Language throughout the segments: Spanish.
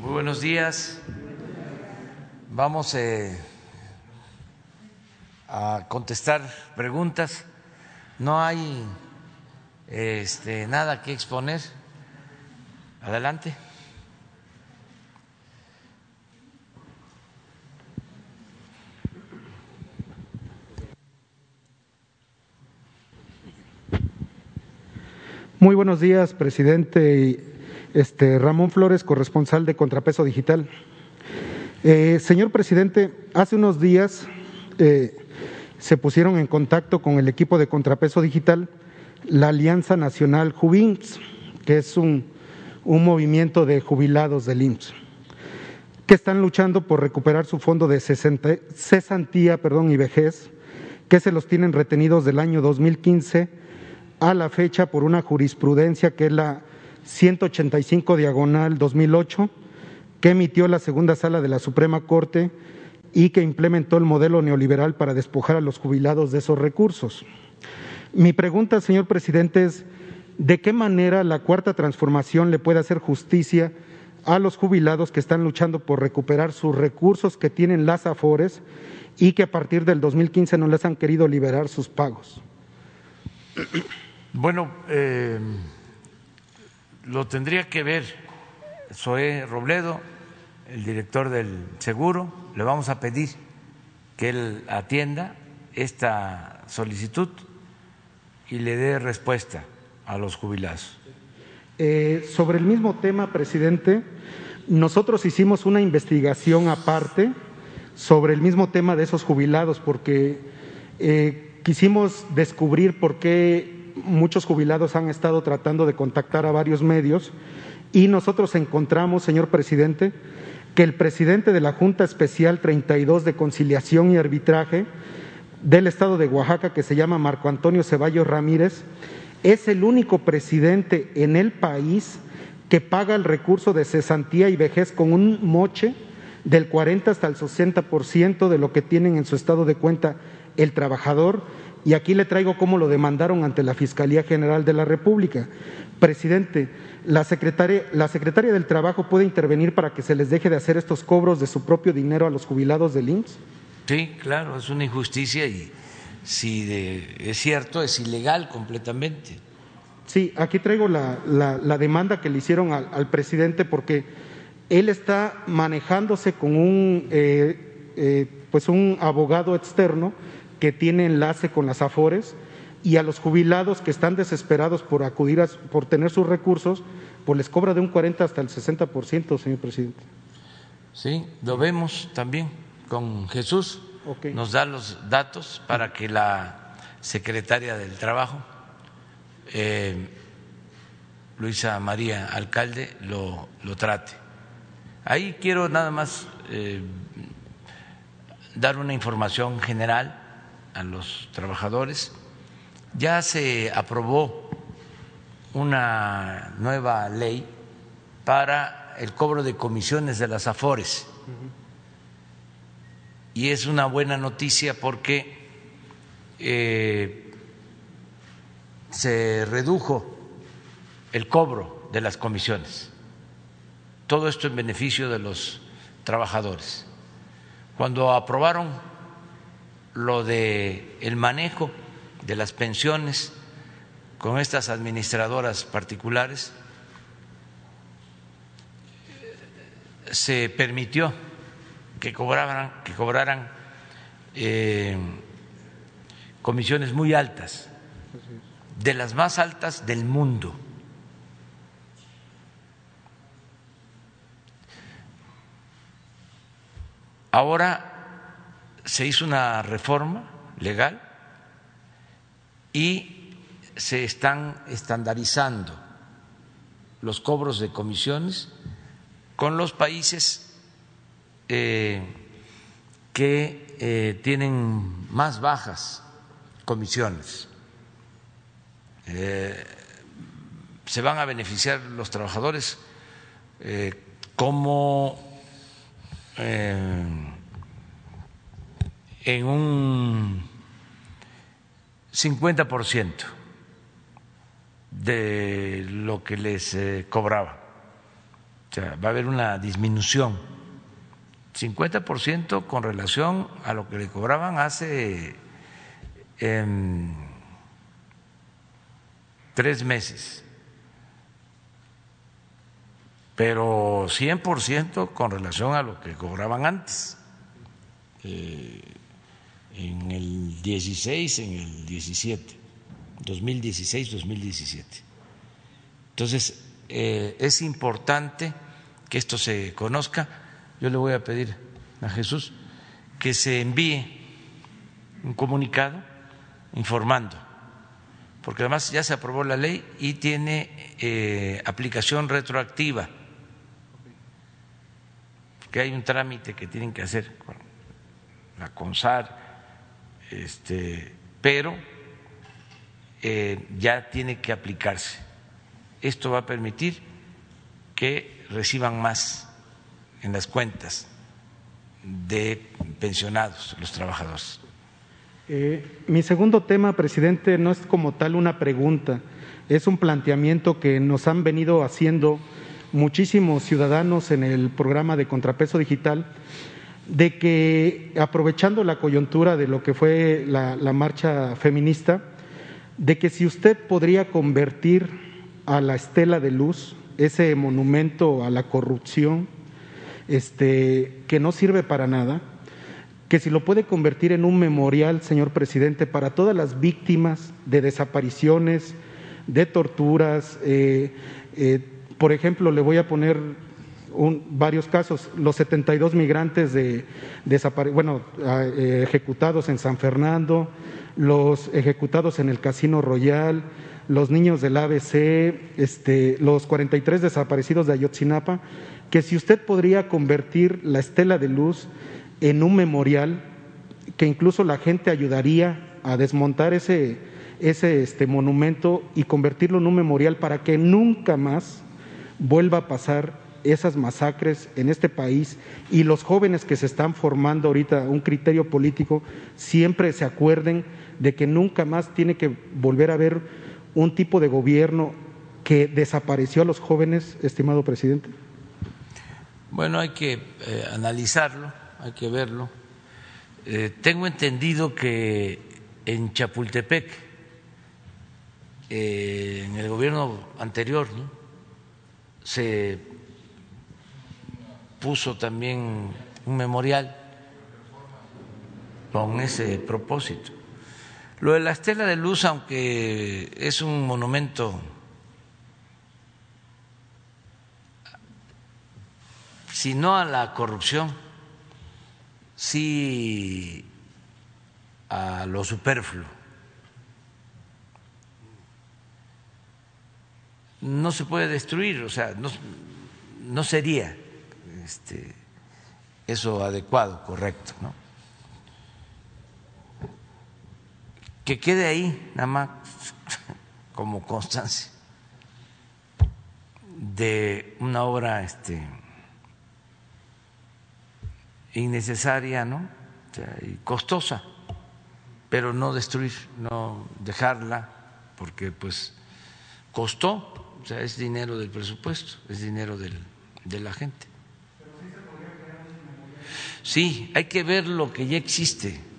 Muy buenos días. Vamos eh, a contestar preguntas. No hay este, nada que exponer. Adelante. Muy buenos días, presidente este, Ramón Flores, corresponsal de Contrapeso Digital. Eh, señor presidente, hace unos días eh, se pusieron en contacto con el equipo de Contrapeso Digital la Alianza Nacional Jubins, que es un, movimiento de jubilados del IMSS, que están luchando por recuperar su fondo de cesantía perdón, y vejez, que se los tienen retenidos del año 2015 a la fecha por una jurisprudencia que es la 185 diagonal 2008, que emitió la segunda sala de la Suprema Corte y que implementó el modelo neoliberal para despojar a los jubilados de esos recursos. Mi pregunta, señor presidente, es ¿de qué manera la cuarta transformación le puede hacer justicia a los jubilados que están luchando por recuperar sus recursos que tienen las AFORES y que a partir del 2015 no les han querido liberar sus pagos? Bueno, eh, lo tendría que ver Zoé Robledo, el director del seguro. Le vamos a pedir que él atienda esta solicitud y le dé respuesta a los jubilados. Eh, sobre el mismo tema, presidente, nosotros hicimos una investigación aparte sobre el mismo tema de esos jubilados porque eh, quisimos descubrir por qué muchos jubilados han estado tratando de contactar a varios medios y nosotros encontramos, señor presidente, que el presidente de la Junta Especial 32 de Conciliación y Arbitraje del Estado de Oaxaca, que se llama Marco Antonio Ceballos Ramírez, es el único presidente en el país que paga el recurso de cesantía y vejez con un moche del 40 hasta el 60% de lo que tienen en su estado de cuenta el trabajador y aquí le traigo cómo lo demandaron ante la Fiscalía General de la República. Presidente, la secretaria, la secretaria del Trabajo puede intervenir para que se les deje de hacer estos cobros de su propio dinero a los jubilados del IMSS. Sí, claro, es una injusticia y si es cierto, es ilegal completamente. Sí, aquí traigo la, la, demanda que le hicieron al, presidente porque él está manejándose con un, eh, eh, pues un abogado externo que tiene enlace con las AFORES y a los jubilados que están desesperados por acudir a, por tener sus recursos, pues les cobra de un 40 hasta el 60%, señor presidente. Sí, lo vemos también con Jesús. Nos da los datos para que la secretaria del Trabajo, eh, Luisa María Alcalde, lo, lo, trate. Ahí quiero nada más eh, dar una información general a los trabajadores. Ya se aprobó una nueva ley para el cobro de comisiones de las AFORES. Y es una buena noticia porque eh, se redujo el cobro de las comisiones. Todo esto en beneficio de los trabajadores. Cuando aprobaron lo de el manejo de las pensiones con estas administradoras particulares se permitió que cobraran que cobraran eh, comisiones muy altas de las más altas del mundo. Ahora se hizo una reforma legal y se están estandarizando los cobros de comisiones con los países eh, que eh, tienen más bajas comisiones. Eh, se van a beneficiar los trabajadores como en un 50% de lo que les eh, cobraba. O sea, va a haber una disminución. 50% con relación a lo que le cobraban hace em, tres meses, pero 100% con relación a lo que cobraban antes, eh, en el 16, en el 17, 2016-2017. Entonces, eh, es importante que esto se conozca. Yo le voy a pedir a Jesús que se envíe un comunicado informando, porque además ya se aprobó la ley y tiene eh, aplicación retroactiva, que hay un trámite que tienen que hacer con la CONSAR, este, pero eh, ya tiene que aplicarse esto va a permitir que reciban más en las cuentas de pensionados los trabajadores. Eh, mi segundo tema, presidente, no es como tal una pregunta, es un planteamiento que nos han venido haciendo muchísimos ciudadanos en el programa de contrapeso digital, de que aprovechando la coyuntura de lo que fue la marcha feminista, de que si usted podría convertir a la estela de luz, ese monumento a la corrupción, este, que no sirve para nada, que si lo puede convertir en un memorial, señor presidente, para todas las víctimas de desapariciones, de torturas. Eh, eh, por ejemplo, le voy a poner varios casos, los 72 migrantes de, bueno, eh, ejecutados en San Fernando, los ejecutados en el Casino Royal, los niños del ABC, este, los 43 desaparecidos de Ayotzinapa, que si usted podría convertir la estela de luz en un memorial, que incluso la gente ayudaría a desmontar ese, ese este, monumento y convertirlo en un memorial para que nunca más vuelva a pasar esas masacres en este país y los jóvenes que se están formando ahorita un criterio político siempre se acuerden de que nunca más tiene que volver a haber un tipo de gobierno que desapareció a los jóvenes, estimado presidente? Bueno, hay que eh, analizarlo, hay que verlo. Eh, tengo entendido que en Chapultepec, eh, en el gobierno anterior, se puso también un memorial con ese propósito. Lo de la estela de luz, aunque es un monumento si no a la corrupción, sí a lo superfluo. No se puede destruir, o sea, no, no sería este, eso adecuado, correcto, ¿no? que quede ahí nada más como constancia de una obra este, innecesaria, ¿no? y costosa, pero no destruir, no dejarla, porque pues costó, es dinero del presupuesto, es dinero del, de la gente. Sí, hay que ver lo que ya existe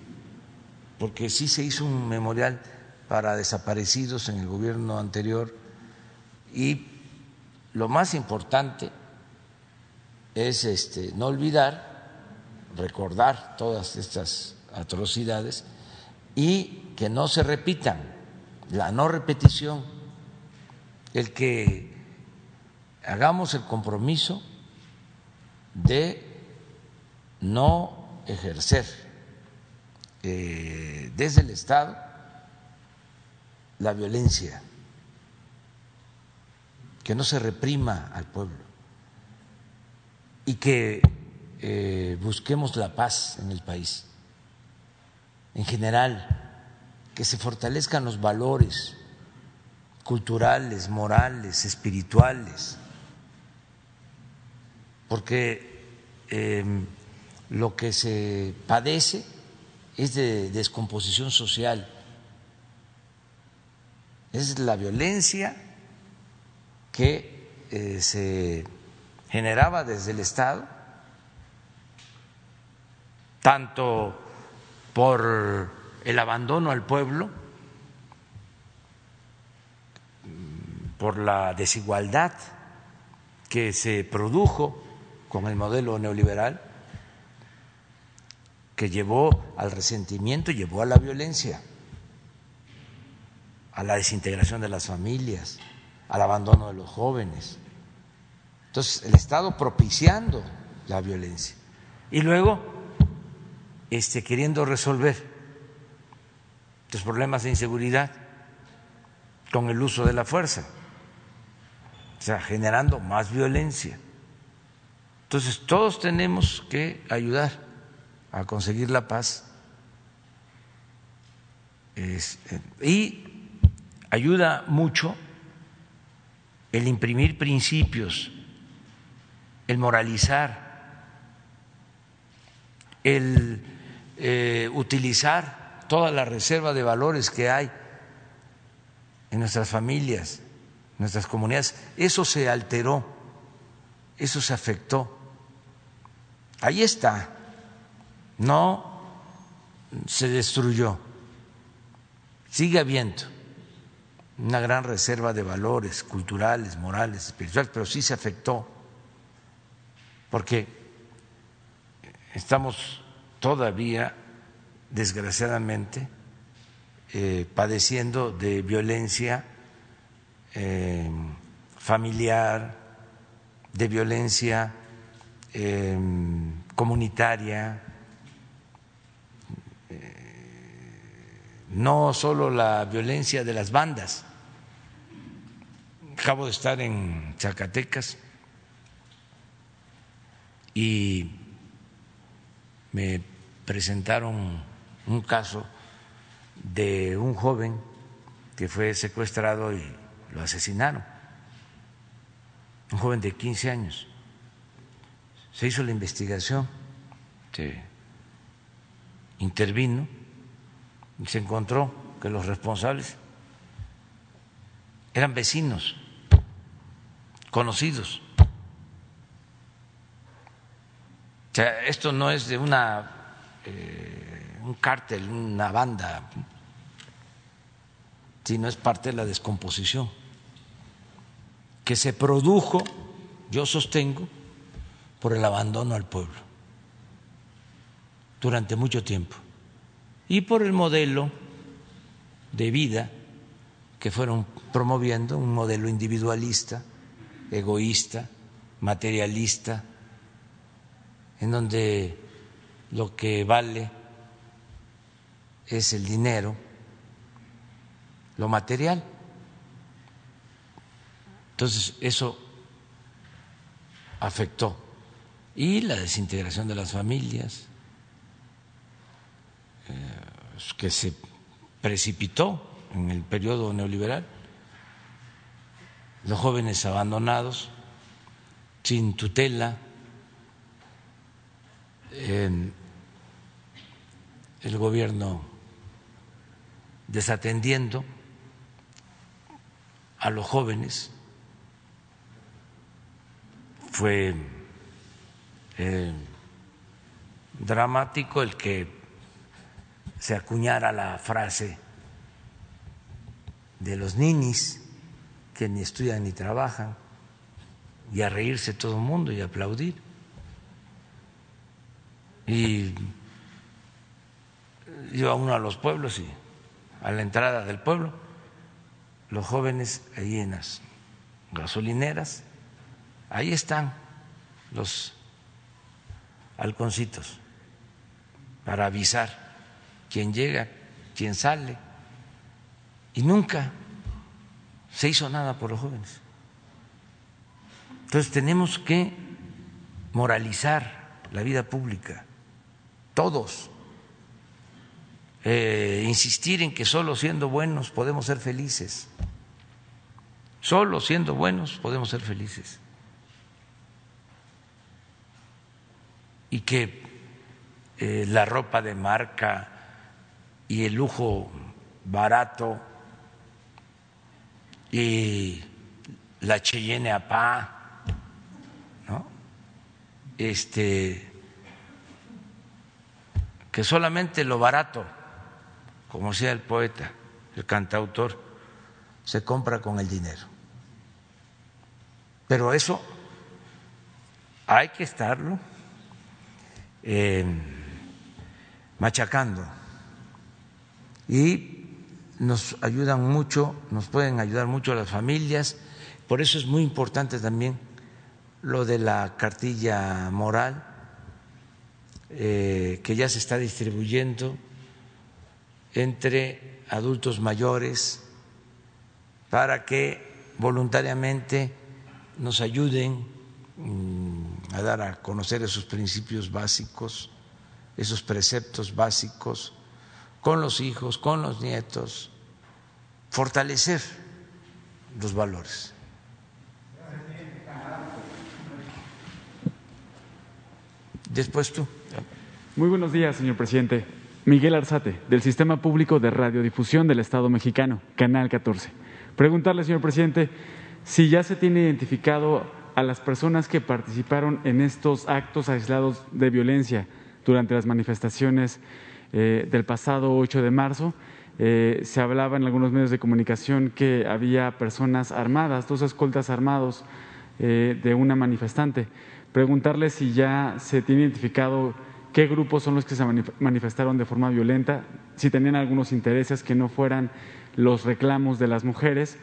porque sí se hizo un memorial para desaparecidos en el gobierno anterior y lo más importante es este, no olvidar, recordar todas estas atrocidades y que no se repitan, la no repetición, el que hagamos el compromiso de no ejercer eh, desde el Estado la violencia, que no se reprima al pueblo y que eh, busquemos la paz en el país, en general, que se fortalezcan los valores culturales, morales, espirituales, porque eh, lo que se padece es de descomposición social, es la violencia que eh, se generaba desde el Estado, tanto por el abandono al pueblo, por la desigualdad que se produjo con el modelo neoliberal, que llevó al resentimiento, llevó a la violencia, a la desintegración de las familias, al abandono de los jóvenes. Entonces, el Estado propiciando la violencia. Y luego, este, queriendo resolver los problemas de inseguridad con el uso de la fuerza, o sea, generando más violencia. Entonces, todos tenemos que ayudar a conseguir la paz eh, y ayuda mucho el imprimir principios, el moralizar, el eh, utilizar toda la reserva de valores que hay en nuestras familias, nuestras comunidades. Eso se alteró, eso se afectó. Ahí está, no se destruyó, sigue habiendo una gran reserva de valores culturales, morales, espirituales, pero sí se afectó, porque estamos todavía, desgraciadamente, eh, padeciendo de violencia eh, familiar, de violencia eh, comunitaria, no solo la violencia de las bandas. Acabo de estar en Zacatecas y me presentaron un caso de un joven que fue secuestrado y lo asesinaron, un joven de 15 años. Se hizo la investigación, se intervino se encontró que los responsables eran vecinos, conocidos. O sea, esto no es de una eh, un cártel, una banda, sino es parte de la descomposición que se produjo, yo sostengo, por el abandono al pueblo durante mucho tiempo y por el modelo de vida que fueron promoviendo, un modelo individualista, egoísta, materialista, en donde lo que vale es el dinero, lo material. Entonces, eso afectó. Y la desintegración de las familias, eh, que se precipitó en el periodo neoliberal, los jóvenes abandonados, sin tutela, el gobierno desatendiendo a los jóvenes, fue eh, dramático el que se acuñara la frase de los ninis que ni estudian ni trabajan y a reírse todo el mundo y a aplaudir. Y yo a uno a los pueblos y a la entrada del pueblo, los jóvenes ahí en las gasolineras, ahí están los halconcitos para avisar quién llega, quién sale, y nunca se hizo nada por los jóvenes. Entonces tenemos que moralizar la vida pública, todos, eh, insistir en que solo siendo buenos podemos ser felices, solo siendo buenos podemos ser felices. Y que eh, la ropa de marca, y el lujo barato y la Cheyenne a ¿no? este, que solamente lo barato, como decía el poeta, el cantautor, se compra con el dinero. Pero eso hay que estarlo eh, machacando y nos ayudan mucho, nos pueden ayudar mucho las familias, por eso es muy importante también lo de la cartilla moral eh, que ya se está distribuyendo entre adultos mayores para que voluntariamente nos ayuden mm, a dar a conocer esos principios básicos, esos preceptos básicos con los hijos, con los nietos, fortalecer los valores. Después tú. Muy buenos días, señor presidente. Miguel Arzate, del Sistema Público de Radiodifusión del Estado Mexicano, Canal 14. Preguntarle, señor presidente, si ya se tiene identificado a las personas que participaron en estos actos aislados de violencia durante las manifestaciones eh, del pasado 8 de marzo. Eh, se hablaba en algunos medios de comunicación que había personas armadas, dos escoltas armados eh, de una manifestante. Preguntarle si ya se tiene identificado qué grupos son los que se manifestaron de forma violenta, si tenían algunos intereses que no fueran los reclamos de las mujeres.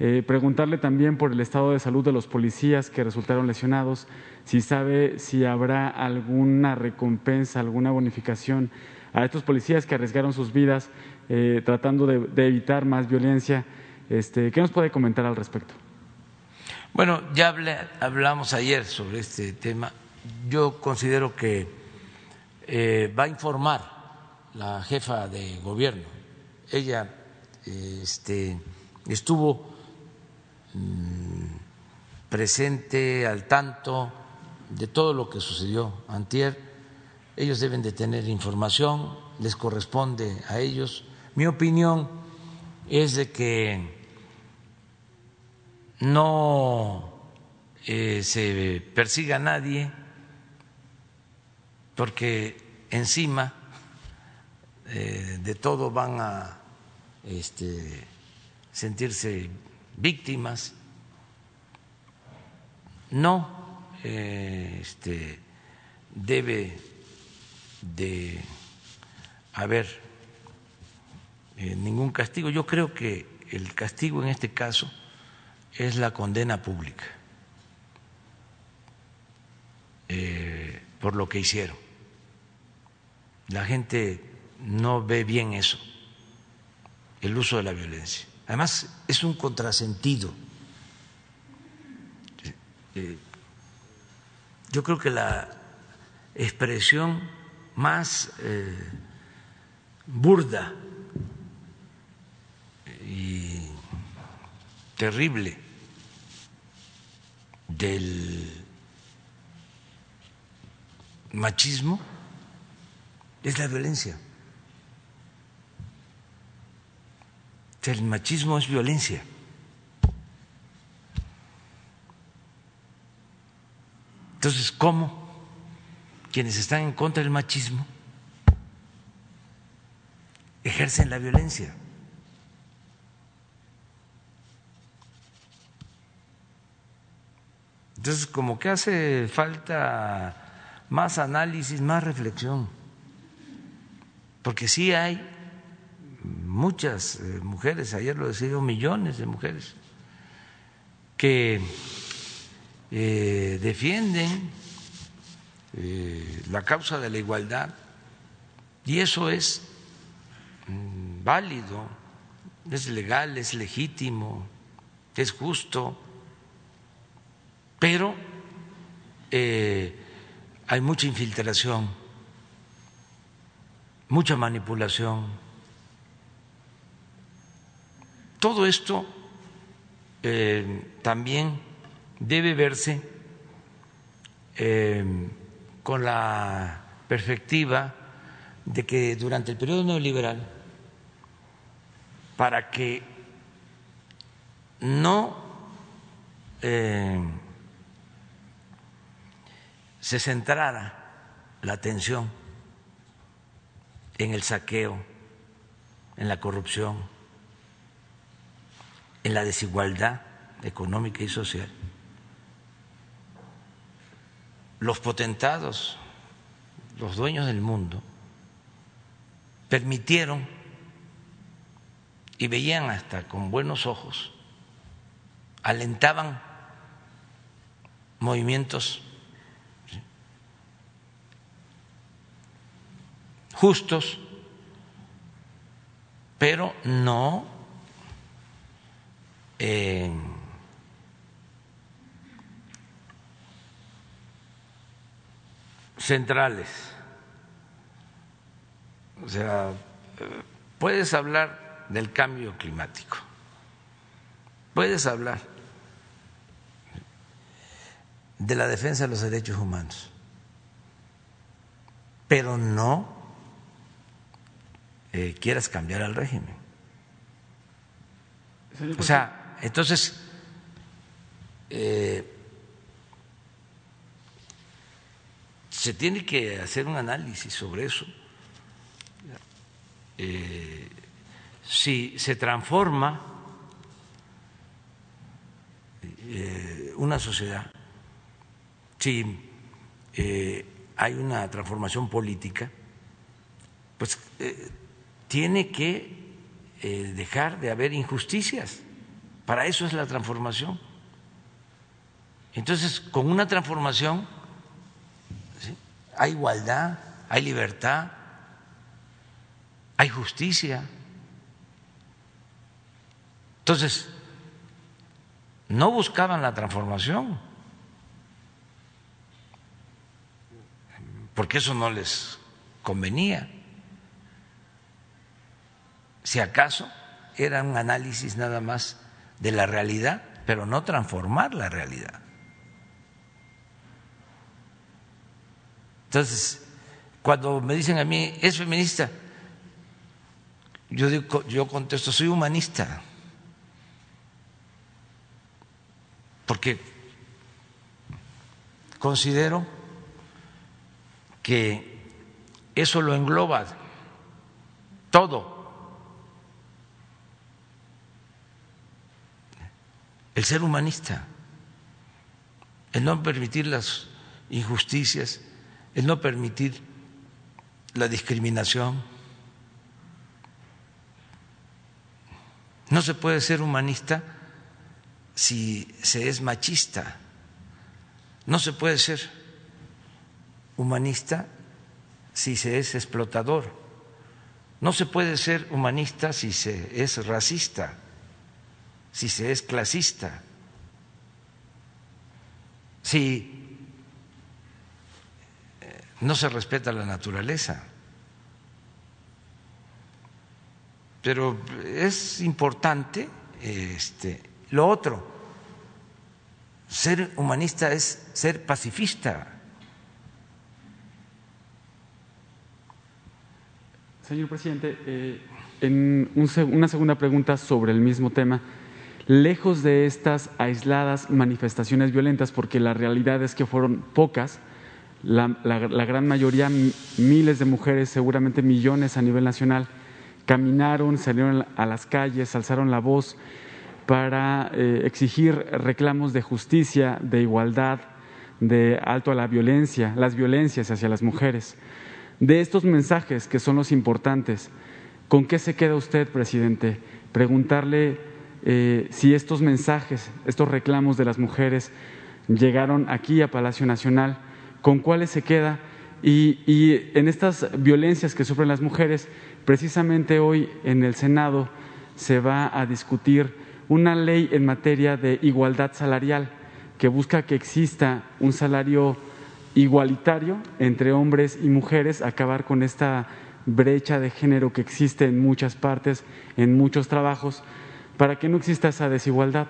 Eh, preguntarle también por el estado de salud de los policías que resultaron lesionados, si sabe si habrá alguna recompensa, alguna bonificación a estos policías que arriesgaron sus vidas eh, tratando de, evitar más violencia. Este, ¿Qué nos puede comentar al respecto? Bueno, ya hablamos ayer sobre este tema. Yo considero que eh, va a informar la jefa de gobierno. Ella este, estuvo mm, presente al tanto de todo lo que sucedió antier. Ellos deben de tener información, les corresponde a ellos. Mi opinión es de que no eh, se persiga a nadie porque encima eh, de todo van a este, sentirse víctimas. No eh, este, debe de haber eh, ningún castigo. Yo creo que el castigo en este caso es la condena pública por lo que hicieron. La gente no ve bien eso, el uso de la violencia. Además, es un contrasentido. Eh, yo creo que la expresión más eh, burda y terrible del machismo es la violencia. el machismo es violencia. Entonces, ¿cómo quienes están en contra del machismo ejercen la violencia? Entonces, como que hace falta más análisis, más reflexión, porque sí hay muchas eh, mujeres, ayer lo decía millones de mujeres, que eh, defienden eh, la causa de la igualdad y eso es mm, válido, es legal, es legítimo, es justo, pero hay mucha infiltración, mucha manipulación. Todo esto eh, también debe verse eh, con la perspectiva de que durante el periodo neoliberal, para que no eh, se centrara la atención en el saqueo, en la corrupción, en la desigualdad económica y social. Los potentados, los dueños del mundo, permitieron y veían hasta con buenos ojos, alentaban movimientos justos, pero no eh, centrales. O sea, puedes hablar del cambio climático, puedes hablar de la defensa de los derechos humanos, pero no eh, quieras cambiar al régimen. O sea, entonces, eh, se tiene que hacer un análisis sobre eso. Eh, si se transforma una sociedad si eh, hay una transformación política, pues eh, tiene que eh, dejar de haber injusticias. Para eso es la transformación. Entonces, con una transformación hay igualdad, hay libertad, hay justicia. Entonces, no buscaban la transformación porque eso no les convenía. Si acaso era un análisis nada más de la realidad, pero no transformar la realidad. Entonces, cuando me dicen a mí, ¿es feminista? Yo, digo, yo contesto, soy humanista. Porque considero que eso lo engloba todo. El ser humanista, el no permitir las injusticias, el no permitir la discriminación. No se puede ser humanista si se es machista. No se puede ser humanista si se es explotador. No se puede ser humanista si se es racista, si se es clasista, si no se respeta la naturaleza. Pero es importante este, lo otro. Ser humanista es ser pacifista. Señor presidente, eh, en una segunda pregunta sobre el mismo tema. Lejos de estas aisladas manifestaciones violentas, porque la realidad es que fueron pocas, la, gran mayoría, miles de mujeres, seguramente millones a nivel nacional, caminaron, salieron a las calles, alzaron la voz para eh, exigir reclamos de justicia, de igualdad, de alto a la violencia, las violencias hacia las mujeres de estos mensajes que son los importantes. ¿Con qué se queda usted, presidente? Preguntarle eh, si estos mensajes, estos reclamos de las mujeres llegaron aquí a Palacio Nacional, ¿con cuáles se queda? Y, en estas violencias que sufren las mujeres, precisamente hoy en el Senado se va a discutir una ley en materia de igualdad salarial que busca que exista un salario igualitario entre hombres y mujeres, acabar con esta brecha de género que existe en muchas partes, en muchos trabajos, para que no exista esa desigualdad.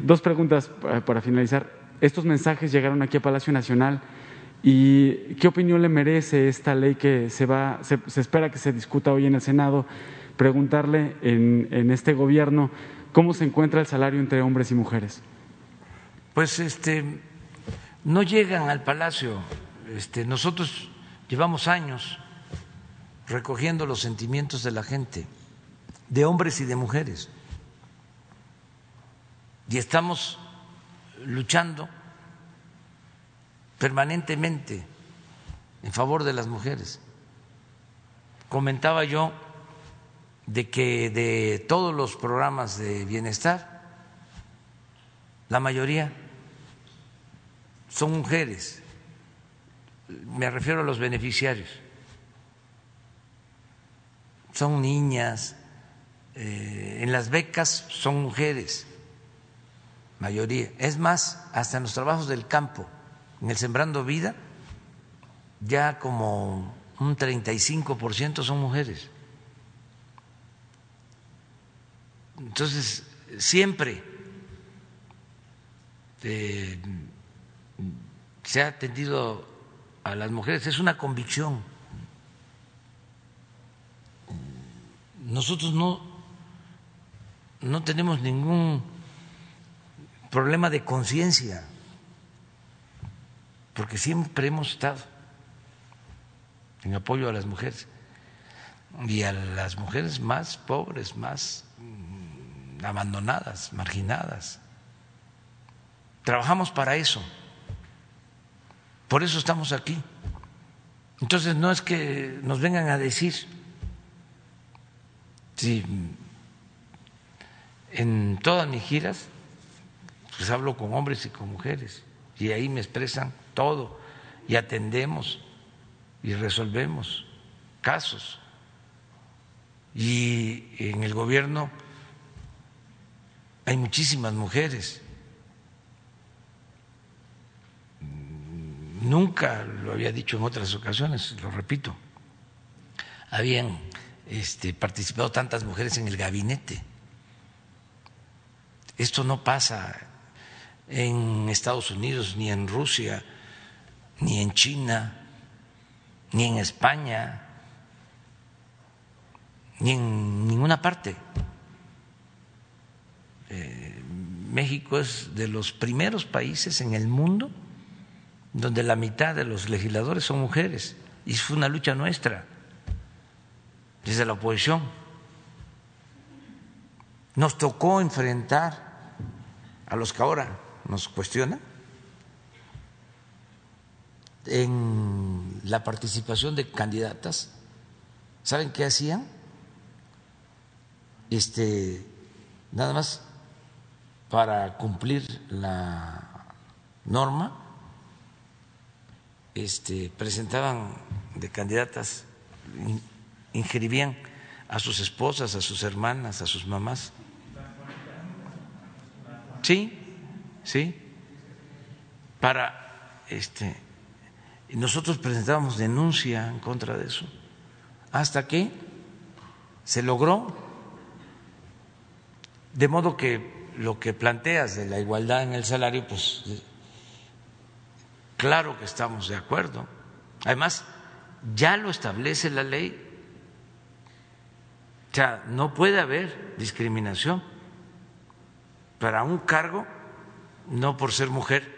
Dos preguntas para finalizar. Estos mensajes llegaron aquí a Palacio Nacional y ¿qué opinión le merece esta ley que se, va, se, espera que se discuta hoy en el Senado? Preguntarle en, en este gobierno cómo se encuentra el salario entre hombres y mujeres. Pues este no llegan al palacio. Este, nosotros llevamos años recogiendo los sentimientos de la gente, de hombres y de mujeres, y estamos luchando permanentemente en favor de las mujeres. Comentaba yo de que de todos los programas de bienestar, la mayoría son mujeres, me refiero a los beneficiarios, son niñas, eh, en las becas son mujeres, mayoría. Es más, hasta en los trabajos del campo, en el Sembrando Vida, ya como un 35% son mujeres. Entonces, siempre eh, se ha atendido a las mujeres, es una convicción. Nosotros no, no tenemos ningún problema de conciencia, porque siempre hemos estado en apoyo a las mujeres y a las mujeres más pobres, más mm, abandonadas, marginadas. Trabajamos para eso. Por eso estamos aquí. Entonces no es que nos vengan a decir si en todas mis giras pues hablo con hombres y con mujeres y ahí me expresan todo y atendemos y resolvemos casos. Y en el gobierno hay muchísimas mujeres. Nunca lo había dicho en otras ocasiones, lo repito. Habían este, participado tantas mujeres en el gabinete. Esto no pasa en Estados Unidos, ni en Rusia, ni en China, ni en España, ni en ninguna parte. Eh, México es de los primeros países en el mundo donde la mitad de los legisladores son mujeres y fue una lucha nuestra desde la oposición. Nos tocó enfrentar a los que ahora nos cuestionan en la participación de candidatas, ¿saben qué hacían? Este, nada más para cumplir la norma, este, presentaban de candidatas, inscribían a sus esposas, a sus hermanas, a sus mamás. Sí, sí, para este nosotros presentábamos denuncia en contra de eso, hasta que se logró, de modo que lo que planteas de la igualdad en el salario, pues claro que estamos de acuerdo. Además, ya lo establece la ley. O sea, no puede haber discriminación para un cargo, no por ser mujer,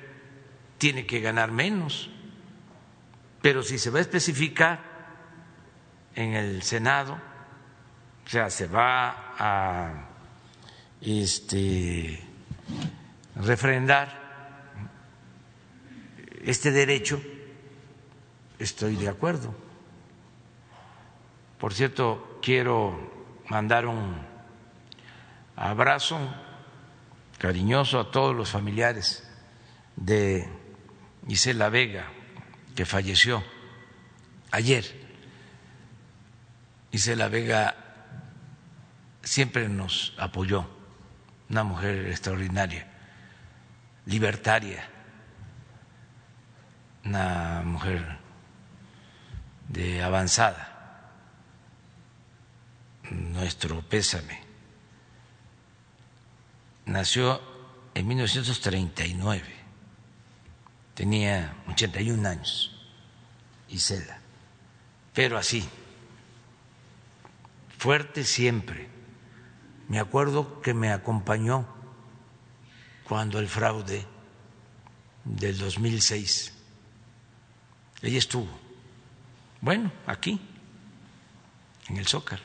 tiene que ganar menos. Pero si se va a especificar en el Senado, o sea, se va a este, refrendar este derecho, estoy de acuerdo. Por cierto, quiero mandar un abrazo cariñoso a todos los familiares de Isela Vega que falleció ayer. Isela Vega siempre nos apoyó, una mujer extraordinaria, libertaria, una mujer de avanzada. Nuestro pésame. Nació en 1939 tenía 81 años, Isela, pero así, fuerte siempre. Me acuerdo que me acompañó cuando el fraude del 2006. Ella estuvo, bueno, aquí, en el Zócalo,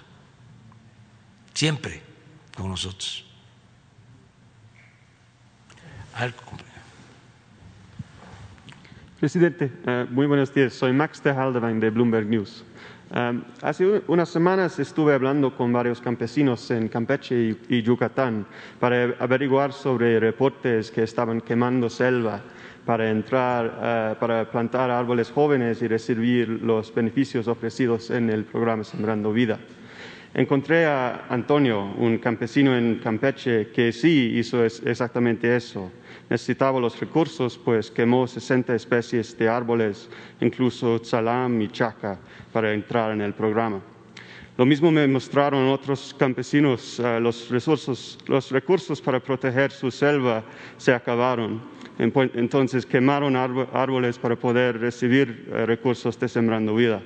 siempre con nosotros. Presidente, eh, muy buenos días. Soy Max de Haldewein de Bloomberg News. Eh, hace unas semanas estuve hablando con varios campesinos en Campeche y, Yucatán para averiguar sobre reportes que estaban quemando selva para entrar, eh, para plantar árboles jóvenes y recibir los beneficios ofrecidos en el programa Sembrando Vida. Encontré a Antonio, un campesino en Campeche, que sí hizo exactamente eso. Necesitaba los recursos, pues quemó 60 especies de árboles, incluso tzalam y chaca, para entrar en el programa. Lo mismo me mostraron otros campesinos, eh, los, los recursos para proteger su selva se acabaron. Entonces quemaron árboles para poder recibir eh, recursos de Sembrando Vida.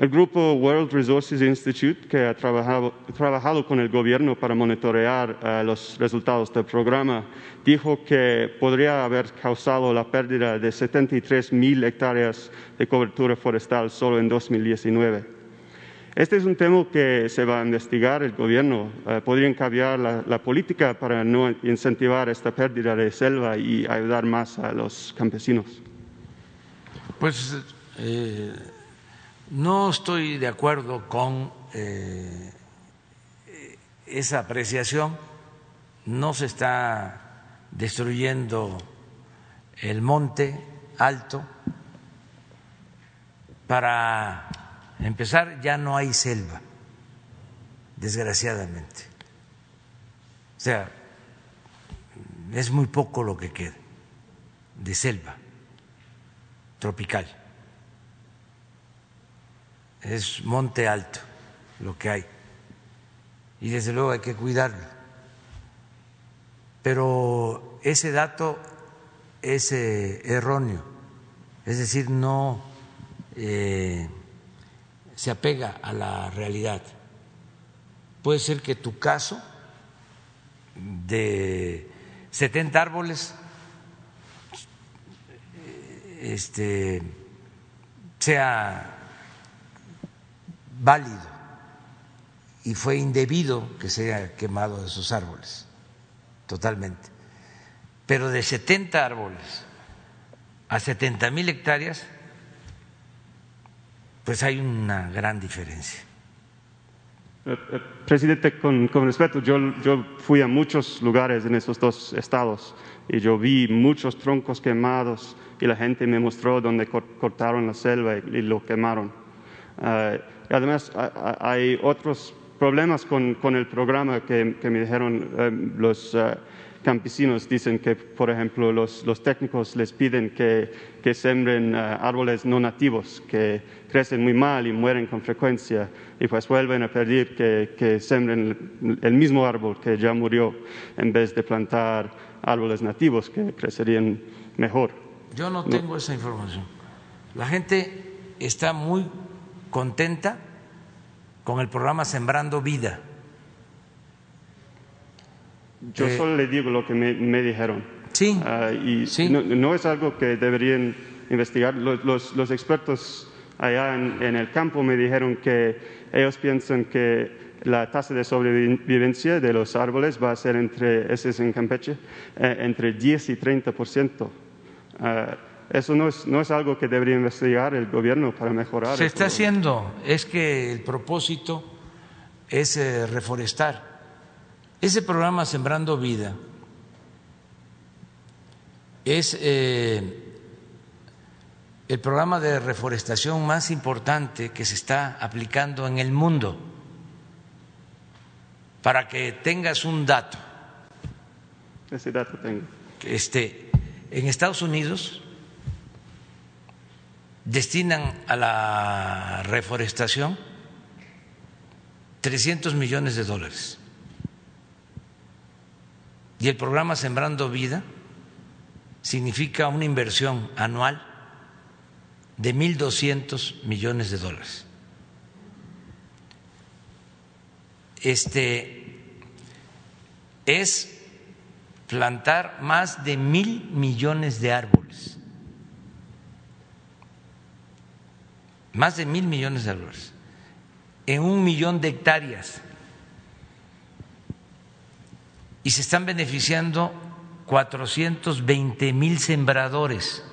El grupo World Resources Institute, que ha trabajado, con el gobierno para monitorear eh, los resultados del programa, dijo que podría haber causado la pérdida de 73 mil hectáreas de cobertura forestal solo en 2019. Este es un tema que se va a investigar el gobierno. Eh, podrían cambiar la, política para no incentivar esta pérdida de selva y ayudar más a los campesinos. Pues eh, no estoy de acuerdo con eh, esa apreciación. No se está destruyendo el monte alto. Para empezar, ya no hay selva, desgraciadamente. O sea, es muy poco lo que queda de selva tropical es monte alto lo que hay y desde luego hay que cuidarlo. Pero ese dato es eh, erróneo, es decir, no eh, se apega a la realidad. Puede ser que tu caso de 70 árboles este, sea válido y fue indebido que se haya quemado esos árboles, totalmente. Pero de 70 árboles a 70 mil hectáreas, pues hay una gran diferencia. Eh, eh, presidente, con, respeto, yo, yo, fui a muchos lugares en esos dos estados y yo vi muchos troncos quemados y la gente me mostró donde cortaron la selva y, lo quemaron. Eh, Además, hay otros problemas con, el programa que, me dijeron eh, los eh, campesinos. Dicen que, por ejemplo, los, técnicos les piden que, que sembren eh, árboles no nativos, que crecen muy mal y mueren con frecuencia, y pues vuelven a pedir que, que sembren el mismo árbol que ya murió, en vez de plantar árboles nativos que crecerían mejor. Yo no tengo esa información. La gente está muy contenta con el programa Sembrando Vida. Yo eh, solo le digo lo que me, dijeron. Sí. Ah, y No, es algo que deberían investigar. Los, expertos allá en, el campo me dijeron que ellos piensan que la tasa de sobrevivencia de los árboles va a ser entre, ese es en Campeche, eh, entre 10 y 30 por ciento. Ah, eso no es, no es algo que debería investigar el gobierno para mejorar. Se está haciendo, es que el propósito es eh, reforestar. Ese programa Sembrando Vida es eh, el programa de reforestación más importante que se está aplicando en el mundo. Para que tengas un dato. Ese dato tengo. Este, en Estados Unidos destinan a la reforestación 300 millones de dólares. Y el programa Sembrando Vida significa una inversión anual de 1.200 millones de dólares. Este es plantar más de mil millones de árboles más de mil millones de dólares, en un millón de hectáreas. Y se están beneficiando 420 mil sembradores.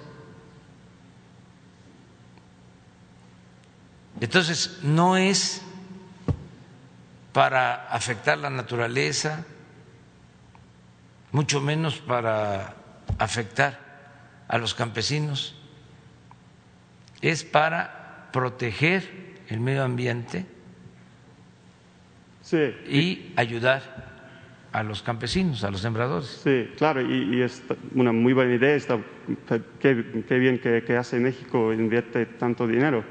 Entonces, no es para afectar la naturaleza, mucho menos para afectar a los campesinos, es para proteger el medio ambiente y ayudar a los campesinos, a los sembradores. Sí, claro, y, es una muy buena idea, está, qué, bien que, hace México, invierte tanto dinero,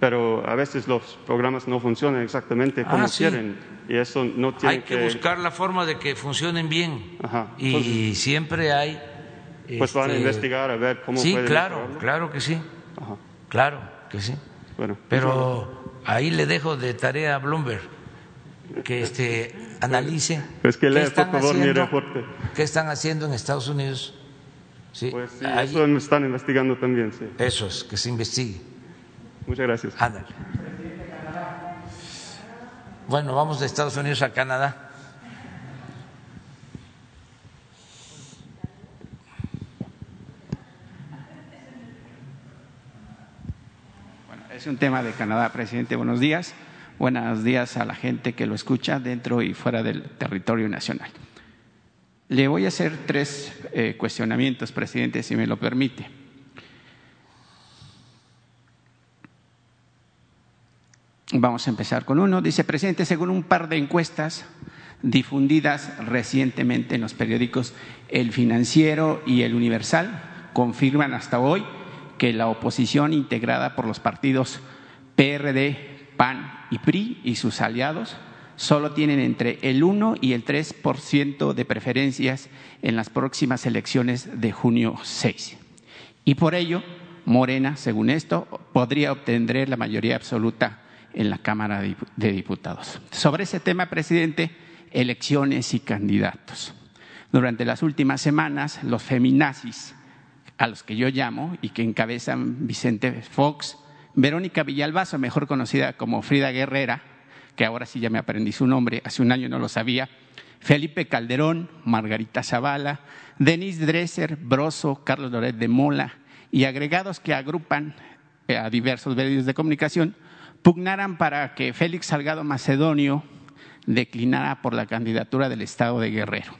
pero a veces los programas no funcionan exactamente ah, como quieren y eso no tiene Hay que, buscar la forma de que funcionen bien. Y siempre hay... Pues van a este, investigar a ver cómo Sí, claro, claro que sí, claro que sí. Bueno, pero ahí le dejo de tarea a Bloomberg que este, analice es que lea, por favor, mi reporte. qué están haciendo en Estados Unidos. Sí, pues sí, eso están investigando también, sí. Eso es, que se investigue. Muchas gracias. Ándale. Bueno, vamos de Estados Unidos a Canadá. Bueno, es un tema de Canadá, presidente. Buenos días. Buenos días a la gente que lo escucha dentro y fuera del territorio nacional. Le voy a hacer tres eh, cuestionamientos, presidente, si me lo permite. Vamos a empezar con uno. Dice, presidente, según un par de encuestas difundidas recientemente en los periódicos El Financiero y El Universal, confirman hasta hoy que la oposición integrada por los partidos PRD, PAN y PRI y sus aliados solo tienen entre el 1 y el 3% de preferencias en las próximas elecciones de junio 6. Y por ello, Morena, según esto, podría obtener la mayoría absoluta en la Cámara de Diputados. Sobre ese tema, presidente, elecciones y candidatos. Durante las últimas semanas, los feminazis, a los que yo llamo y que encabezan Vicente Fox, Verónica Villalbazo, mejor conocida como Frida Guerrera, que ahora sí ya me aprendí su nombre, hace un año no lo sabía, Felipe Calderón, Margarita Zavala, Denise Dresser, Broso, Carlos Loret de Mola y agregados que agrupan eh, a diversos medios de comunicación, pugnaran para que Félix Salgado Macedonio declinara por la candidatura del Estado de Guerrero.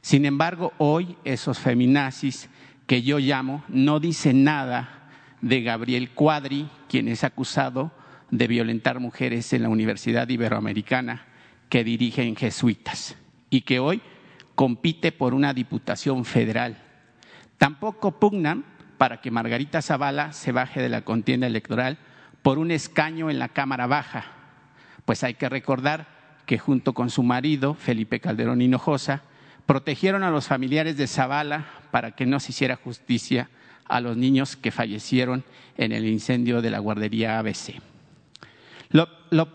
Sin embargo, hoy esos feminazis que yo llamo no dicen nada de Gabriel Cuadri, quien es acusado de violentar mujeres en la Universidad Iberoamericana que dirige en Jesuitas y que hoy compite por una diputación federal. Tampoco pugnan para que Margarita Zavala se baje de la contienda electoral por un escaño en la Cámara Baja, pues hay que recordar que junto con su marido, Felipe Calderón Hinojosa, protegieron a los familiares de Zavala para que no se hiciera justicia a los niños que fallecieron en el incendio de la guardería ABC.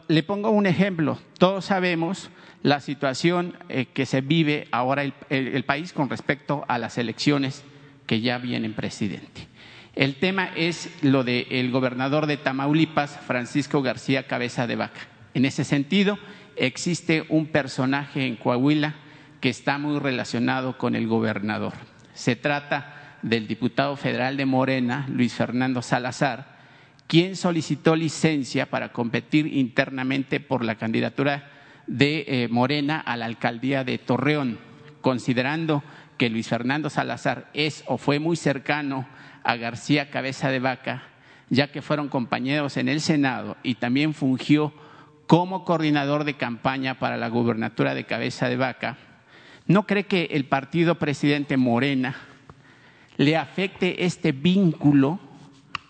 le pongo un ejemplo. Todos sabemos la situación eh, que se vive ahora el, país con respecto a las elecciones que ya vienen presidente. El tema es lo del gobernador de Tamaulipas, Francisco García Cabeza de Vaca. En ese sentido, existe un personaje en Coahuila que está muy relacionado con el gobernador. Se trata del diputado federal de Morena, Luis Fernando Salazar, quien solicitó licencia para competir internamente por la candidatura de eh, Morena a la alcaldía de Torreón, considerando que Luis Fernando Salazar es o fue muy cercano a García Cabeza de Vaca, ya que fueron compañeros en el Senado y también fungió como coordinador de campaña para la gubernatura de Cabeza de Vaca, ¿no cree que el partido presidente Morena le afecte este vínculo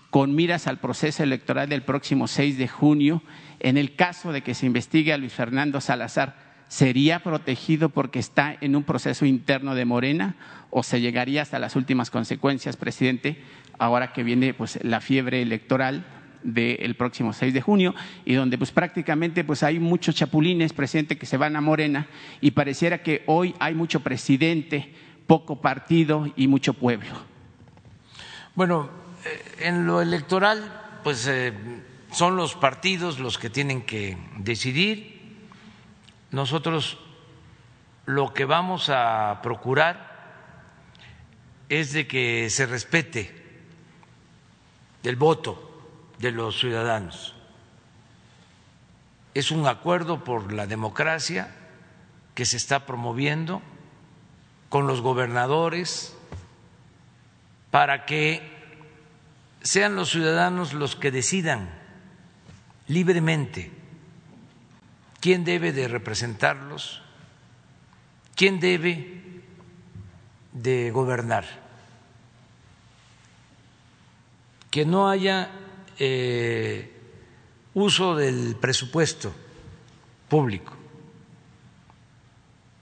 con miras al proceso electoral del próximo 6 de junio, en el caso de que se investigue a Luis Fernando Salazar, ¿sería protegido porque está en un proceso interno de Morena o se llegaría hasta las últimas consecuencias, presidente, ahora que viene pues, la fiebre electoral del próximo 6 de junio y donde pues prácticamente pues hay muchos chapulines, presidente, que se van a Morena y pareciera que hoy hay mucho presidente poco partido y mucho pueblo. Bueno, eh, en lo electoral pues eh, son los partidos los que tienen que decidir. Nosotros lo que vamos a procurar es de que se respete el voto de los ciudadanos. Es un acuerdo por la democracia que se está promoviendo con los gobernadores para que sean los ciudadanos los que decidan libremente quién debe de representarlos, quién debe de gobernar, que no haya eh, uso del presupuesto público,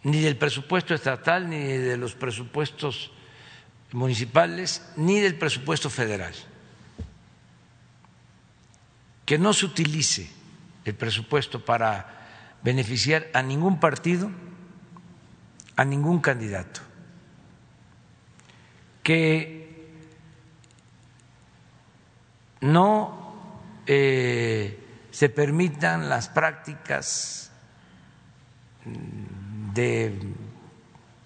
ni del presupuesto estatal, ni de los presupuestos municipales, ni del presupuesto federal. Que no se utilice el presupuesto para beneficiar a ningún partido, a ningún candidato. Que no eh, se permitan las prácticas de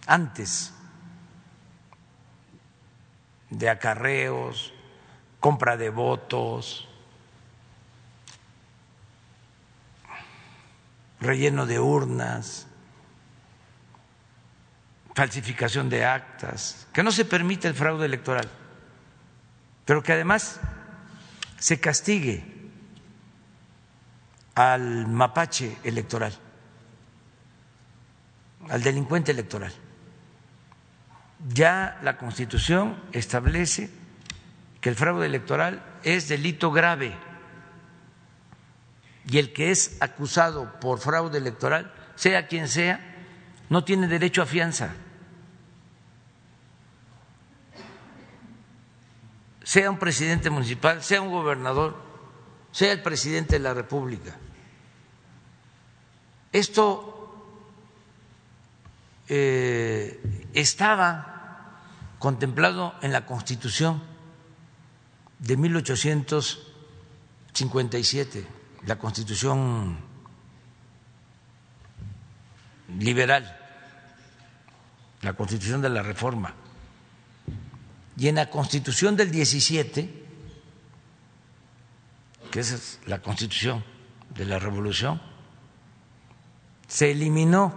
antes de acarreos, compra de votos, relleno de urnas, falsificación de actas, que no se permite el fraude electoral, pero que además se castigue al mapache electoral, al delincuente electoral ya la Constitución establece que el fraude electoral es delito grave y el que es acusado por fraude electoral, sea quien sea, no tiene derecho a fianza. Sea un presidente municipal, sea un gobernador, sea el presidente de la República. Esto eh, estaba contemplado en la Constitución de 1857, la Constitución liberal, la Constitución de la Reforma. Y en la Constitución del 17, que es la Constitución de la Revolución, se eliminó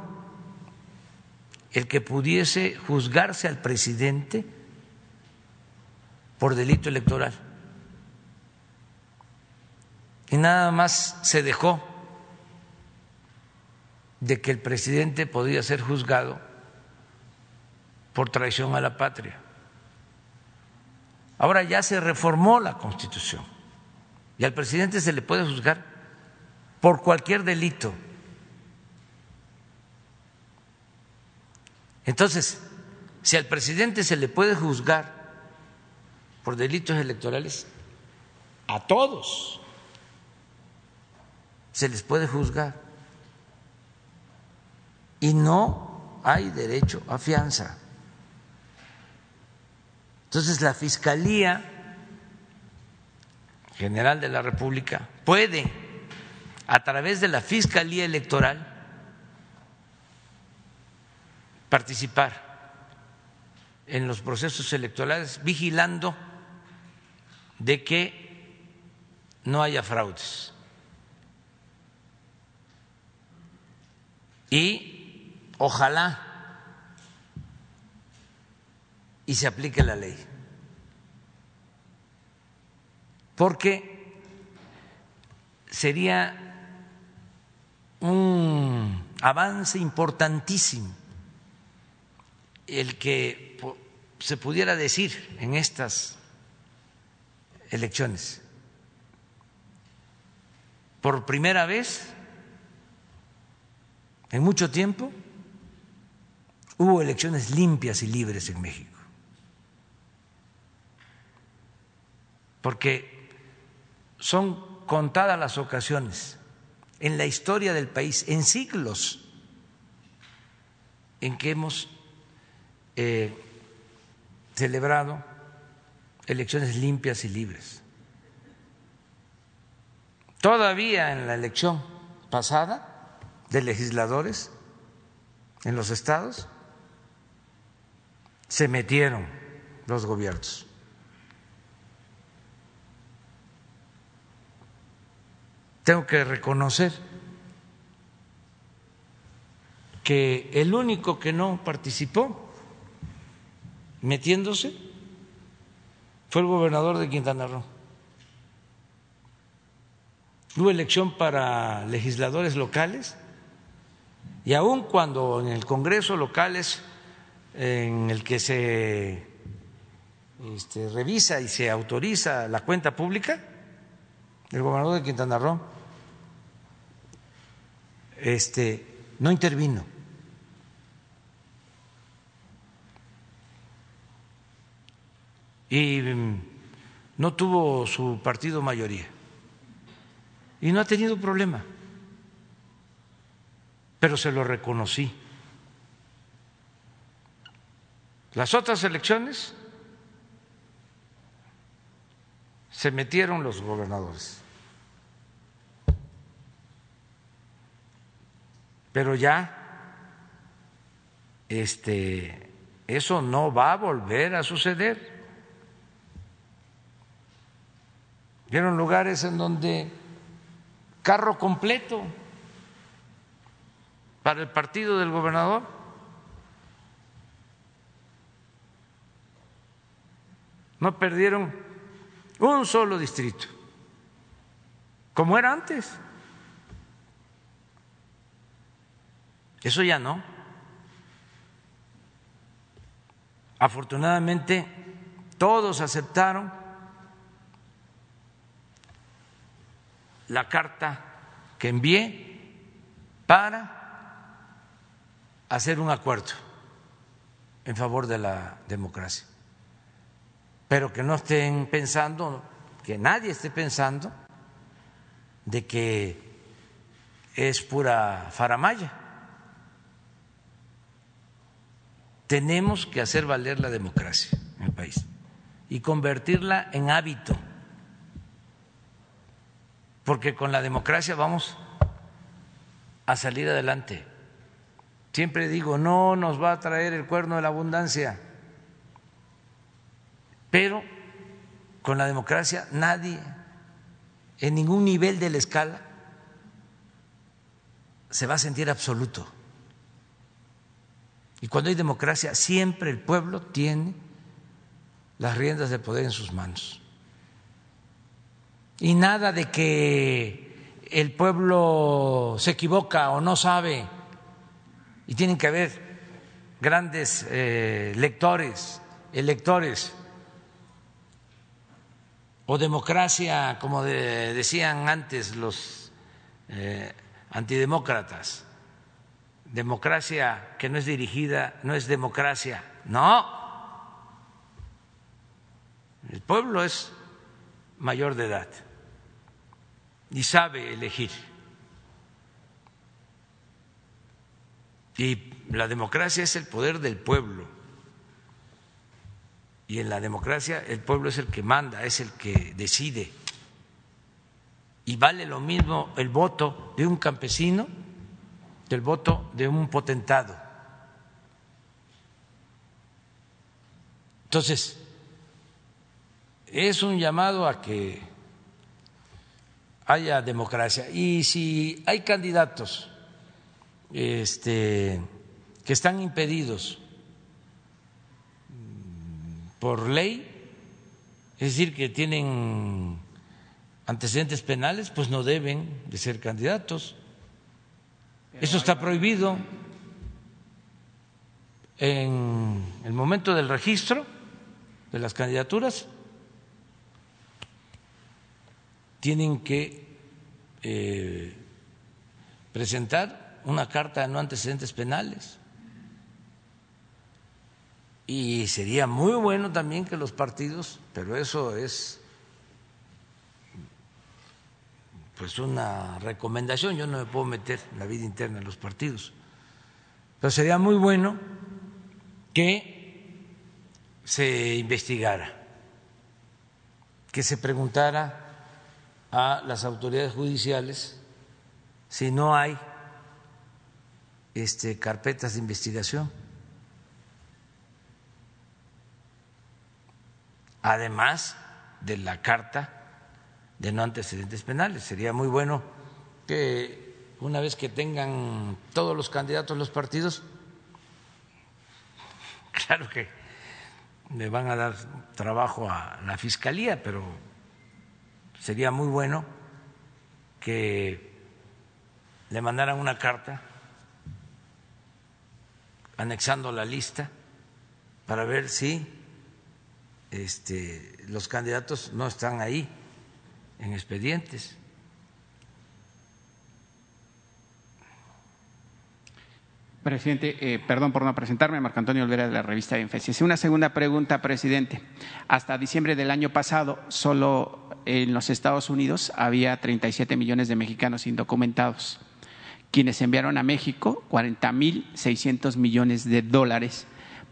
el que pudiese juzgarse al presidente por delito electoral. Y nada más se dejó de que el presidente podía ser juzgado por traición a la patria. Ahora ya se reformó la Constitución y al presidente se le puede juzgar por cualquier delito Entonces, si al presidente se le puede juzgar por delitos electorales, a todos se les puede juzgar. Y no hay derecho a fianza. Entonces la Fiscalía General de la República puede, a través de la Fiscalía Electoral, participar en los procesos electorales vigilando de que no haya fraudes. Y ojalá y se aplique la ley. Porque sería un avance importantísimo el que se pudiera decir en estas elecciones. Por primera vez en mucho tiempo hubo elecciones limpias y libres en México. Porque son contadas las ocasiones en la historia del país, en siglos, en que hemos eh, celebrado elecciones limpias y libres. Todavía en la elección pasada de legisladores en los estados se metieron los gobiernos. Tengo que reconocer que el único que no participó metiéndose fue el gobernador de Quintana Roo. Hubo elección para legisladores locales y aun cuando en el Congreso locales en el que se este, revisa y se autoriza la cuenta pública, el gobernador de Quintana Roo este, no intervino. Y mm, no tuvo su partido mayoría. Y no ha tenido problema. Pero se lo reconocí. Las otras elecciones se metieron los gobernadores. Pero ya este eso no va a volver a suceder. Vieron lugares en donde carro completo para el partido del gobernador no perdieron un solo distrito, como era antes. Eso ya no. Afortunadamente, todos aceptaron la carta que envié para hacer un acuerdo en favor de la democracia pero que no estén pensando, que nadie esté pensando de que es pura faramaya. Tenemos que hacer valer la democracia en el país y convertirla en hábito, porque con la democracia vamos a salir adelante. Siempre digo, no nos va a traer el cuerno de la abundancia pero con la democracia nadie, en ningún nivel de la escala, se va a sentir absoluto. Y cuando hay democracia, siempre el pueblo tiene las riendas del poder en sus manos. Y nada de que el pueblo se equivoca o no sabe, y tienen que haber grandes eh, lectores, electores. O democracia, como decían antes los eh, antidemócratas, democracia que no es dirigida, no es democracia, no. El pueblo es mayor de edad y sabe elegir. Y la democracia es el poder del pueblo y en la democracia el pueblo es el que manda, es el que decide. Y vale lo mismo el voto de un campesino que el voto de un potentado. Entonces, es un llamado a que haya democracia. Y si hay candidatos este, que están impedidos por ley, es decir, que tienen antecedentes penales, pues no deben de ser candidatos. Eso está prohibido. En el momento del registro de las candidaturas tienen que eh, presentar una carta de no antecedentes penales. Y sería muy bueno también que los partidos, pero eso es pues una recomendación, yo no me puedo meter en la vida interna de los partidos, pero sería muy bueno que se investigara, que se preguntara a las autoridades judiciales si no hay este, carpetas de investigación. Además de la carta de no antecedentes penales. Sería muy bueno que una vez que tengan todos los candidatos los partidos, claro que le van a dar trabajo a la fiscalía, pero sería muy bueno que le mandaran una carta anexando la lista para ver si este, los candidatos no están ahí en expedientes. Presidente, eh, perdón por no presentarme, Marco Antonio Olvera de la revista Infesis. Una segunda pregunta, presidente. Hasta diciembre del año pasado, solo en los Estados Unidos había 37 millones de mexicanos indocumentados, quienes enviaron a México 40 mil 600 millones de dólares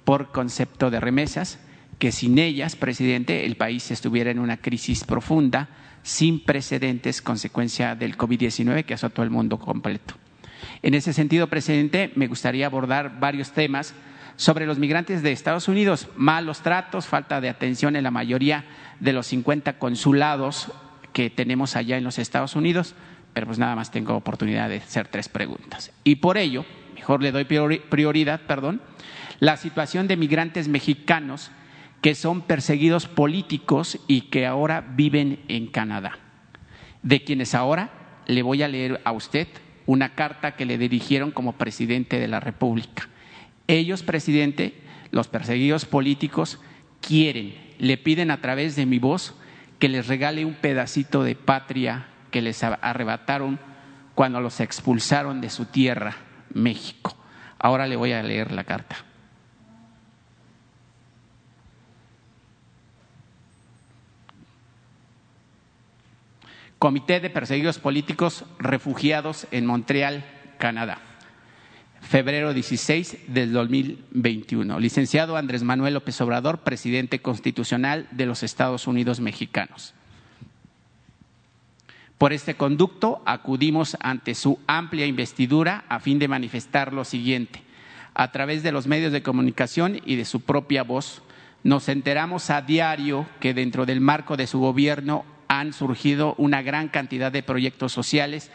por concepto de remesas, que sin ellas, presidente, el país estuviera en una crisis profunda, sin precedentes, consecuencia del COVID-19 que azotó el mundo completo. En ese sentido, presidente, me gustaría abordar varios temas sobre los migrantes de Estados Unidos, malos tratos, falta de atención en la mayoría de los 50 consulados que tenemos allá en los Estados Unidos, pero pues nada más tengo oportunidad de hacer tres preguntas. Y por ello, mejor le doy prioridad, perdón, la situación de migrantes mexicanos que son perseguidos políticos y que ahora viven en Canadá, de quienes ahora le voy a leer a usted una carta que le dirigieron como presidente de la República. Ellos, presidente, los perseguidos políticos, quieren, le piden a través de mi voz que les regale un pedacito de patria que les arrebataron cuando los expulsaron de su tierra, México. Ahora le voy a leer la carta. Comité de Perseguidos Políticos Refugiados en Montreal, Canadá. Febrero 16 del 2021. Licenciado Andrés Manuel López Obrador, presidente constitucional de los Estados Unidos mexicanos. Por este conducto acudimos ante su amplia investidura a fin de manifestar lo siguiente. A través de los medios de comunicación y de su propia voz, nos enteramos a diario que dentro del marco de su gobierno han surgido una gran cantidad de proyectos sociales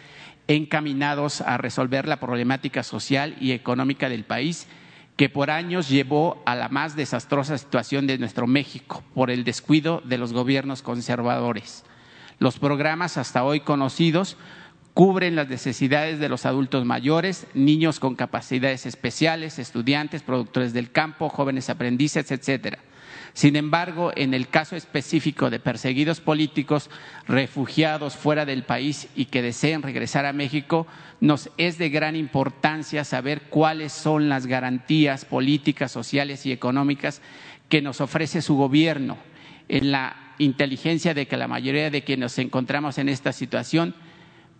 encaminados a resolver la problemática social y económica del país que por años llevó a la más desastrosa situación de nuestro México por el descuido de los gobiernos conservadores. Los programas hasta hoy conocidos cubren las necesidades de los adultos mayores, niños con capacidades especiales, estudiantes, productores del campo, jóvenes aprendices, etcétera. Sin embargo, en el caso específico de perseguidos políticos, refugiados fuera del país y que deseen regresar a México, nos es de gran importancia saber cuáles son las garantías políticas, sociales y económicas que nos ofrece su gobierno en la inteligencia de que la mayoría de quienes nos encontramos en esta situación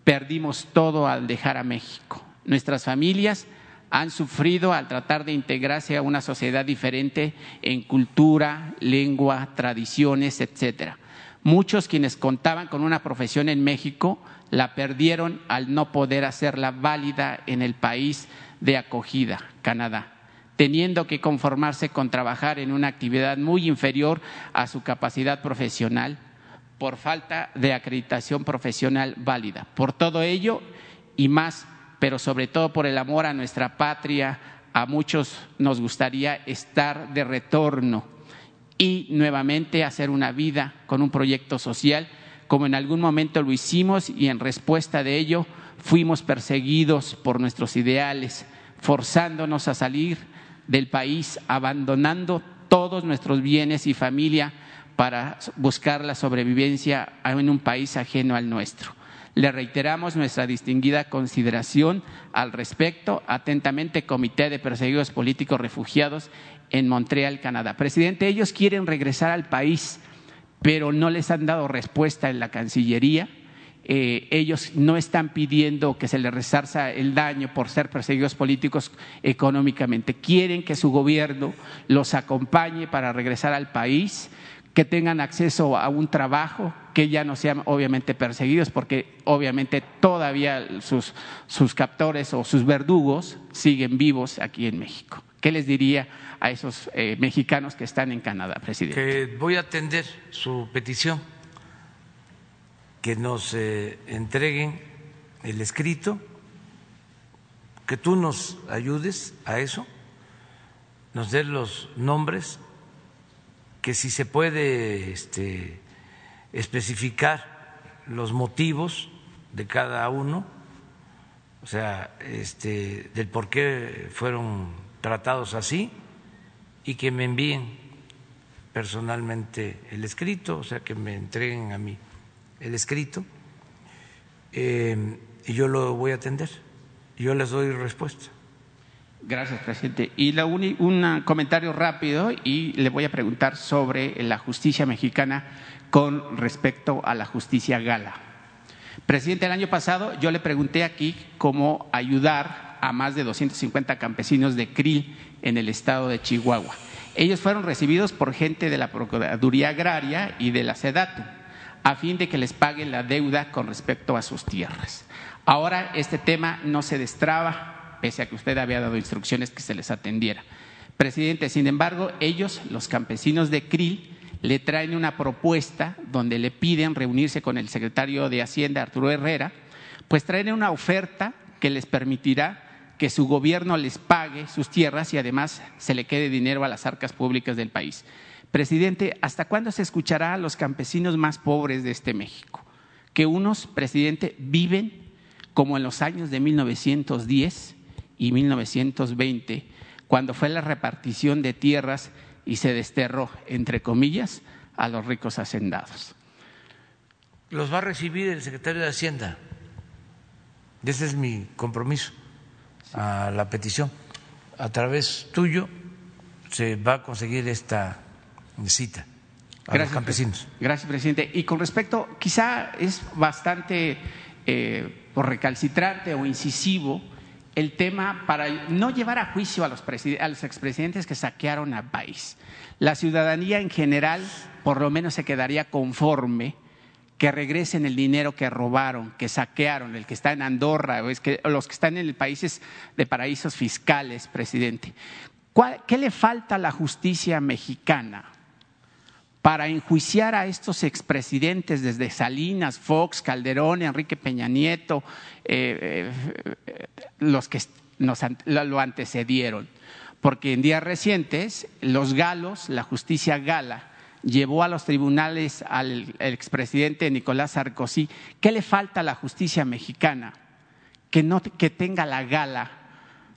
perdimos todo al dejar a México. Nuestras familias han sufrido al tratar de integrarse a una sociedad diferente en cultura, lengua, tradiciones, etcétera. Muchos quienes contaban con una profesión en México la perdieron al no poder hacerla válida en el país de acogida, Canadá, teniendo que conformarse con trabajar en una actividad muy inferior a su capacidad profesional por falta de acreditación profesional válida. Por todo ello y más pero sobre todo por el amor a nuestra patria, a muchos nos gustaría estar de retorno y nuevamente hacer una vida con un proyecto social, como en algún momento lo hicimos y en respuesta de ello fuimos perseguidos por nuestros ideales, forzándonos a salir del país, abandonando todos nuestros bienes y familia para buscar la sobrevivencia en un país ajeno al nuestro. Le reiteramos nuestra distinguida consideración al respecto. Atentamente, Comité de Perseguidos Políticos Refugiados en Montreal, Canadá. Presidente, ellos quieren regresar al país, pero no les han dado respuesta en la Cancillería. Eh, ellos no están pidiendo que se les resarza el daño por ser perseguidos políticos económicamente. Quieren que su gobierno los acompañe para regresar al país, que tengan acceso a un trabajo, que ya no sean obviamente perseguidos, porque obviamente todavía sus, sus captores o sus verdugos siguen vivos aquí en México. ¿Qué les diría a esos eh, mexicanos que están en Canadá, presidente? Que voy a atender su petición, que nos eh, entreguen el escrito, que tú nos ayudes a eso, nos den los nombres, que si se puede este, especificar los motivos de cada uno, o sea, este, del por qué fueron tratados así y que me envíen personalmente el escrito, o sea, que me entreguen a mí el escrito eh, y yo lo voy a atender, yo les doy respuesta. Gracias, presidente. Y la un comentario rápido y le voy a preguntar sobre la justicia mexicana con respecto a la justicia gala. Presidente, el año pasado yo le pregunté aquí cómo ayudar a más de 250 campesinos de CRI en el estado de Chihuahua. Ellos fueron recibidos por gente de la Procuraduría Agraria y de la SEDATU a fin de que les paguen la deuda con respecto a sus tierras. Ahora este tema no se destraba, pese a que usted había dado instrucciones que se les atendiera. Presidente, sin embargo, ellos, los campesinos de CRI, le traen una propuesta donde le piden reunirse con el secretario de Hacienda, Arturo Herrera, pues traen una oferta que les permitirá que su gobierno les pague sus tierras y además se le quede dinero a las arcas públicas del país. Presidente, ¿hasta cuándo se escuchará a los campesinos más pobres de este México? Que unos, presidente, viven como en los años de 1910 y 1920, cuando fue la repartición de tierras y se desterró, entre comillas, a los ricos hacendados. Los va a recibir el secretario de Hacienda. Ese es mi compromiso a la petición. A través tuyo se va a conseguir esta cita a Gracias, los campesinos. Gracias, presidente. Y con respecto, quizá es bastante eh, recalcitrante o incisivo el tema para no llevar a juicio a los, a expresidentes que saquearon al país. La ciudadanía en general por lo menos se quedaría conforme que regresen el dinero que robaron, que saquearon, el que está en Andorra, o, es que, los que están en países de paraísos fiscales, presidente. ¿Qué le falta a la justicia mexicana para enjuiciar a estos expresidentes desde Salinas, Fox, Calderón, Enrique Peña Nieto, eh, eh, los que nos, lo antecedieron. Porque en días recientes los galos, la justicia gala, llevó a los tribunales al expresidente Nicolás Sarkozy. ¿Qué le falta a la justicia mexicana? Que, no, que tenga la gala,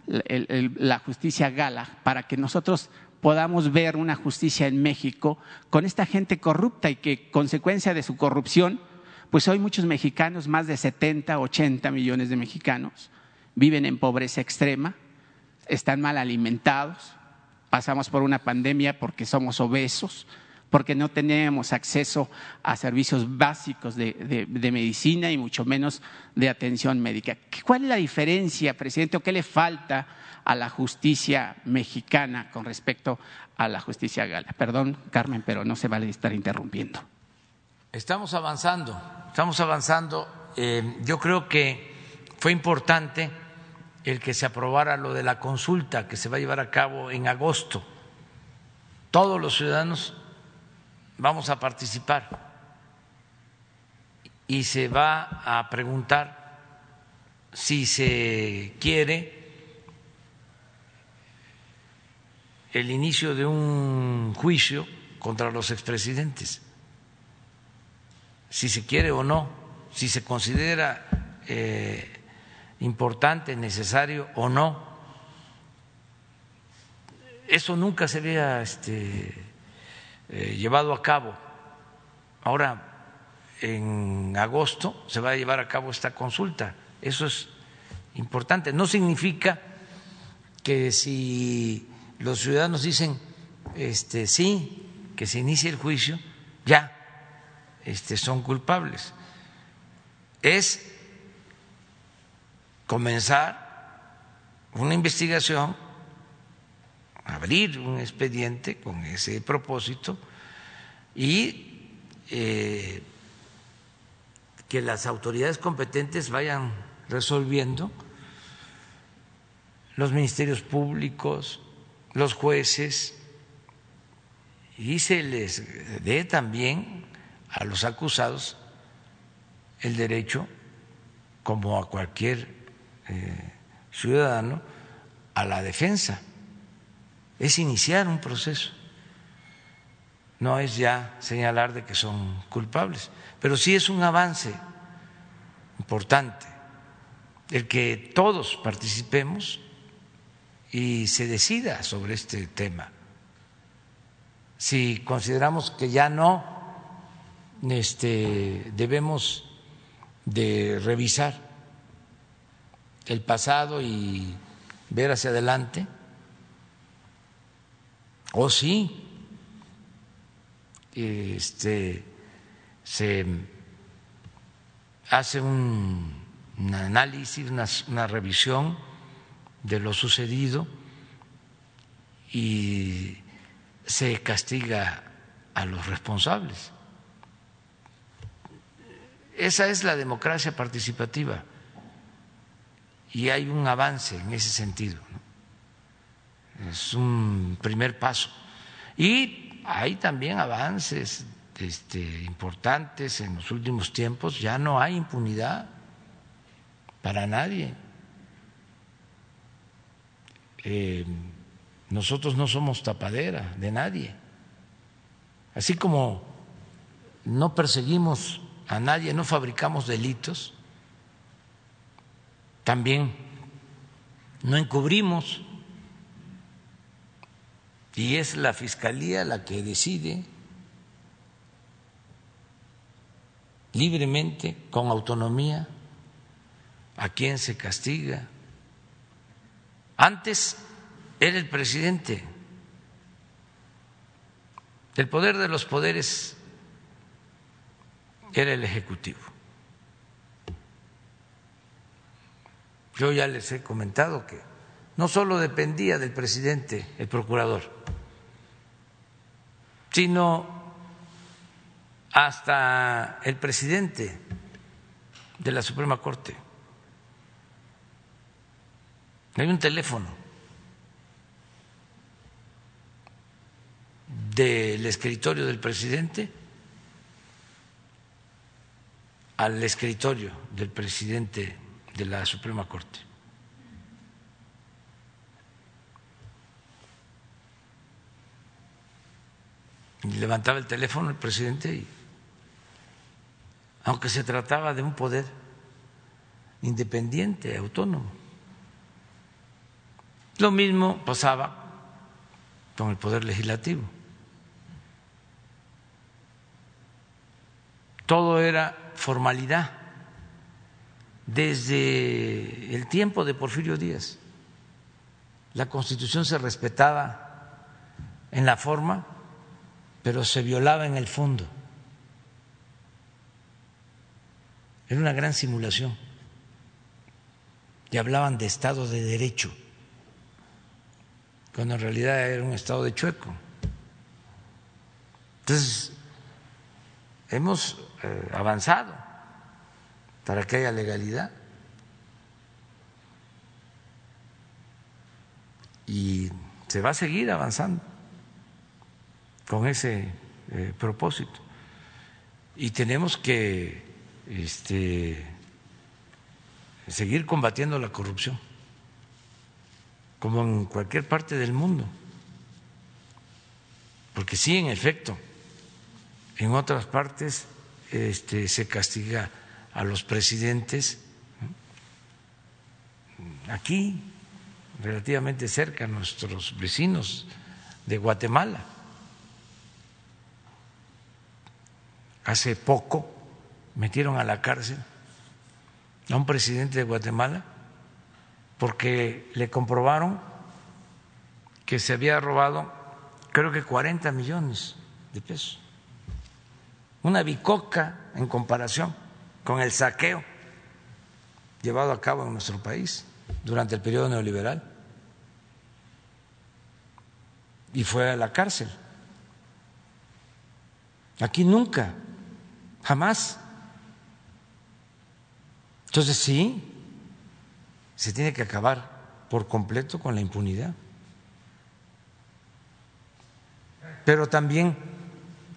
la justicia gala, para que nosotros podamos ver una justicia en México con esta gente corrupta y que consecuencia de su corrupción, pues hoy muchos mexicanos, más de 70, 80 millones de mexicanos, viven en pobreza extrema, están mal alimentados, pasamos por una pandemia porque somos obesos, porque no tenemos acceso a servicios básicos de, medicina y mucho menos de atención médica. ¿Cuál es la diferencia, presidente, o qué le falta a la justicia mexicana con respecto a la justicia gala? Perdón, Carmen, pero no se vale estar interrumpiendo. Estamos avanzando, estamos avanzando. Eh, yo creo que fue importante el que se aprobara lo de la consulta que se va a llevar a cabo en agosto. Todos los ciudadanos vamos a participar y se va a preguntar si se quiere el inicio de un juicio contra los expresidentes, si se quiere o no, si se considera eh, importante, necesario o no. Eso nunca se había este, eh, llevado a cabo. Ahora, en agosto, se va a llevar a cabo esta consulta. Eso es importante. No significa que si los ciudadanos dicen este, sí, que se inicie el juicio, ya este, son culpables. Es comenzar una investigación abrir un expediente con ese propósito y eh, que las autoridades competentes vayan resolviendo, los ministerios públicos, los jueces, y se les dé también a los acusados el derecho, como a cualquier eh, ciudadano, a la defensa. Es iniciar un proceso. No es ya señalar de que son culpables, pero sí es un avance importante el que todos participemos y se decida sobre este tema. Si consideramos que ya no este, debemos de revisar el pasado y ver hacia adelante, o sí este, se hace un, análisis, una revisión de lo sucedido y se castiga a los responsables. Esa es la democracia participativa y hay un avance en ese sentido. Es un primer paso. Y hay también avances este, importantes en los últimos tiempos. Ya no hay impunidad para nadie. Eh, nosotros no somos tapadera de nadie. Así como no perseguimos a nadie, no fabricamos delitos, también no encubrimos y es la Fiscalía la que decide libremente, con autonomía, a quién se castiga. Antes era el presidente. El poder de los poderes era el Ejecutivo. Yo ya les he comentado que no solo dependía del presidente el procurador, sino hasta el presidente de la Suprema Corte. Hay un teléfono del escritorio del presidente al escritorio del presidente de la Suprema Corte. Levantaba el teléfono el presidente y, aunque se trataba de un poder independiente, autónomo. Lo mismo pasaba con el poder legislativo. Todo era formalidad desde el tiempo de Porfirio Díaz. La Constitución se respetaba en la forma, pero se violaba en el fondo. Era una gran simulación. Y hablaban de Estado de Derecho, cuando en realidad era un Estado de chueco. Entonces, hemos eh, avanzado para que haya legalidad. Y se va a seguir avanzando con ese eh, propósito. Y tenemos que este, seguir combatiendo la corrupción, como en cualquier parte del mundo. Porque sí, en efecto, en otras partes este, se castiga a los presidentes. Aquí, relativamente cerca, nuestros vecinos de Guatemala. Hace poco metieron a la cárcel a un presidente de Guatemala porque le comprobaron que se había robado creo que 40 millones de pesos una bicoca en comparación con el saqueo llevado a cabo en nuestro país durante el periodo neoliberal. Y fue a la cárcel. Aquí nunca, jamás Entonces sí, se tiene que acabar por completo con la impunidad. Pero también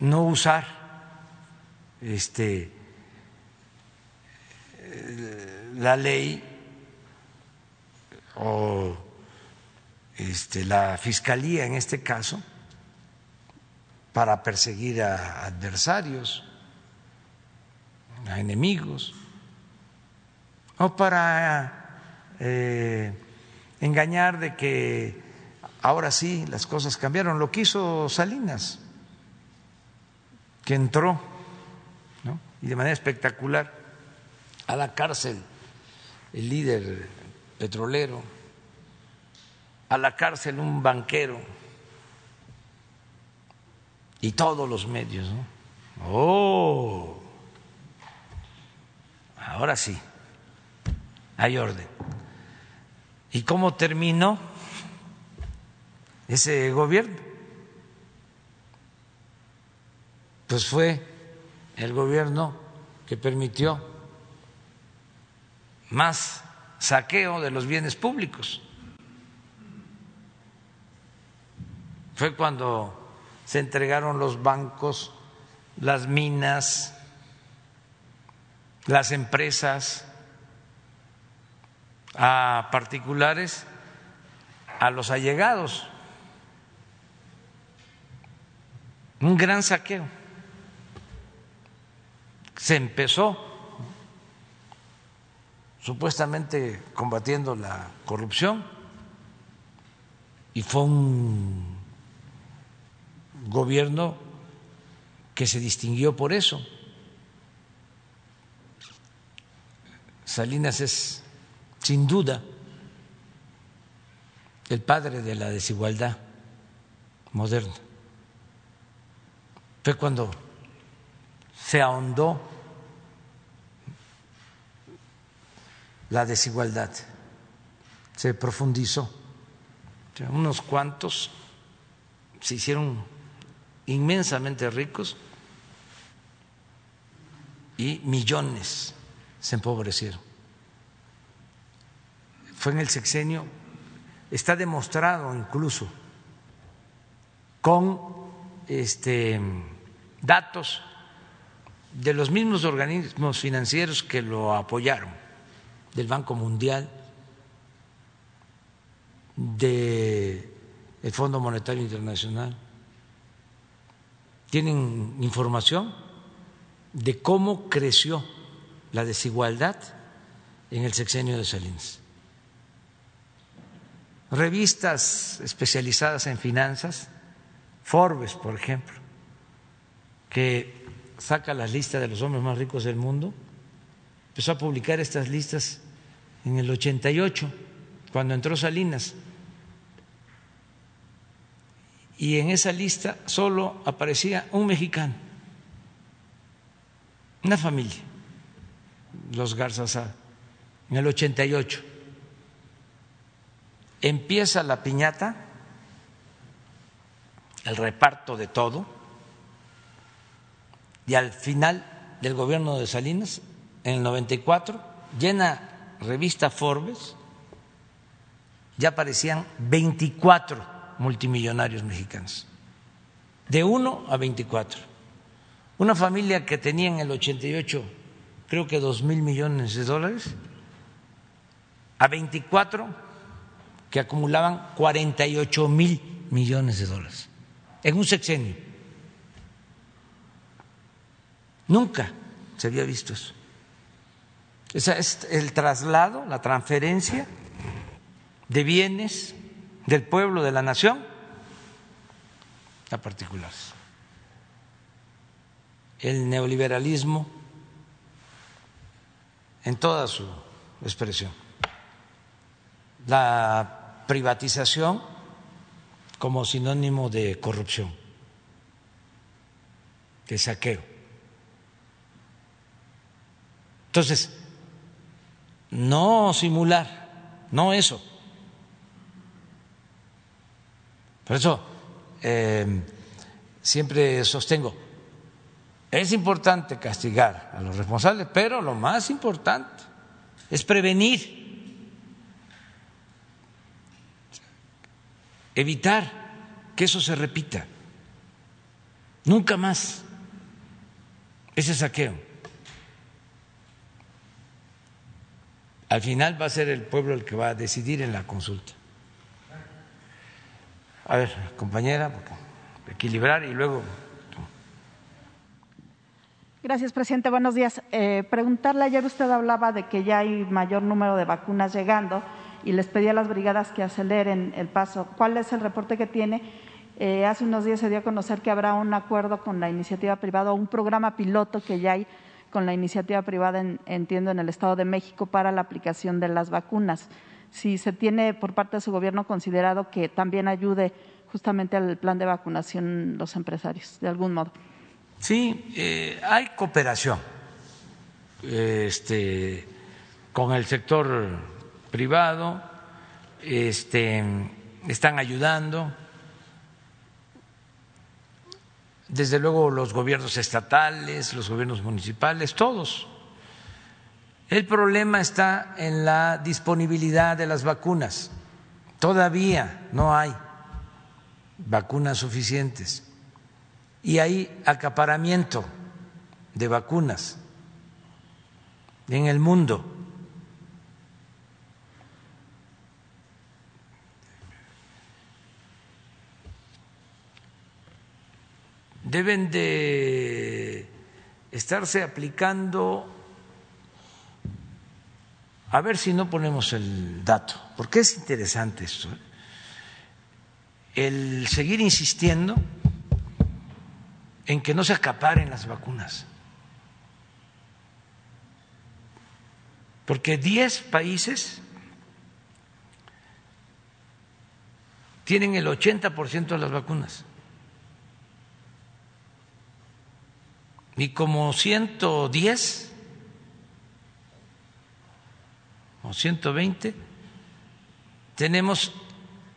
no usar este la ley o este, la fiscalía en este caso para perseguir a adversarios, a enemigos, o para eh, engañar de que ahora sí las cosas cambiaron. Lo quiso Salinas, que entró y de manera espectacular a la cárcel el líder petrolero, a la cárcel un banquero y todos los medios. Oh, ahora sí, hay orden. ¿Y cómo terminó ese gobierno? Pues fue el gobierno que permitió más saqueo de los bienes públicos. Fue cuando se entregaron los bancos, las minas, las empresas a particulares, a los allegados. Un gran saqueo. Se empezó supuestamente combatiendo la corrupción y fue un gobierno que se distinguió por eso. Salinas es, sin duda, el padre de la desigualdad moderna. Fue cuando se ahondó la desigualdad, se profundizó. unos cuantos se hicieron inmensamente ricos y millones se empobrecieron. Fue en el sexenio, está demostrado incluso con este, datos de los mismos organismos financieros que lo apoyaron, del Banco Mundial, del Fondo Monetario Internacional, tienen información de cómo creció la desigualdad en el sexenio de Salinas. Revistas especializadas en finanzas, Forbes, por ejemplo, que saca la lista de los hombres más ricos del mundo, empezó a publicar estas listas en el 88, cuando entró Salinas y en esa lista solo aparecía un mexicano, una familia, los Garzazá, en el 88. Empieza la piñata, el reparto de todo, y al final del gobierno de Salinas, en el 94, llena revista Forbes, ya aparecían 24 multimillonarios mexicanos, de 1 a 24. Una familia que tenía en el 88 creo que dos mil millones de dólares, a 24 que acumulaban 48 mil millones de dólares en un sexenio. Nunca se había visto eso. Es el traslado, la transferencia de bienes del pueblo, de la nación, a particulares. El neoliberalismo en toda su expresión. La privatización como sinónimo de corrupción, de saqueo. Entonces, no simular, no eso Por eso eh, siempre sostengo, es importante castigar a los responsables, pero lo más importante es prevenir, evitar que eso se repita. Nunca más ese saqueo. Al final va a ser el pueblo el que va a decidir en la consulta. A ver, compañera, equilibrar y luego. Gracias, presidente. Buenos días. Eh, preguntarle, ayer usted hablaba de que ya hay mayor número de vacunas llegando y les pedí a las brigadas que aceleren el paso. ¿Cuál es el reporte que tiene? Eh, hace unos días se dio a conocer que habrá un acuerdo con la iniciativa privada, un programa piloto que ya hay con la iniciativa privada, entiendo, en el Estado de México para la aplicación de las vacunas si se tiene por parte de su gobierno considerado que también ayude justamente al plan de vacunación los empresarios, de algún modo. Sí, eh, hay cooperación este, con el sector privado, este, están ayudando, desde luego los gobiernos estatales, los gobiernos municipales, todos el problema está en la disponibilidad de las vacunas. Todavía no hay vacunas suficientes y hay acaparamiento de vacunas en el mundo. Deben de estarse aplicando a ver si no ponemos el dato, porque es interesante esto. ¿eh? El seguir insistiendo en que no se acaparen las vacunas. Porque 10 países tienen el 80% de las vacunas. Y como 110 o 120, tenemos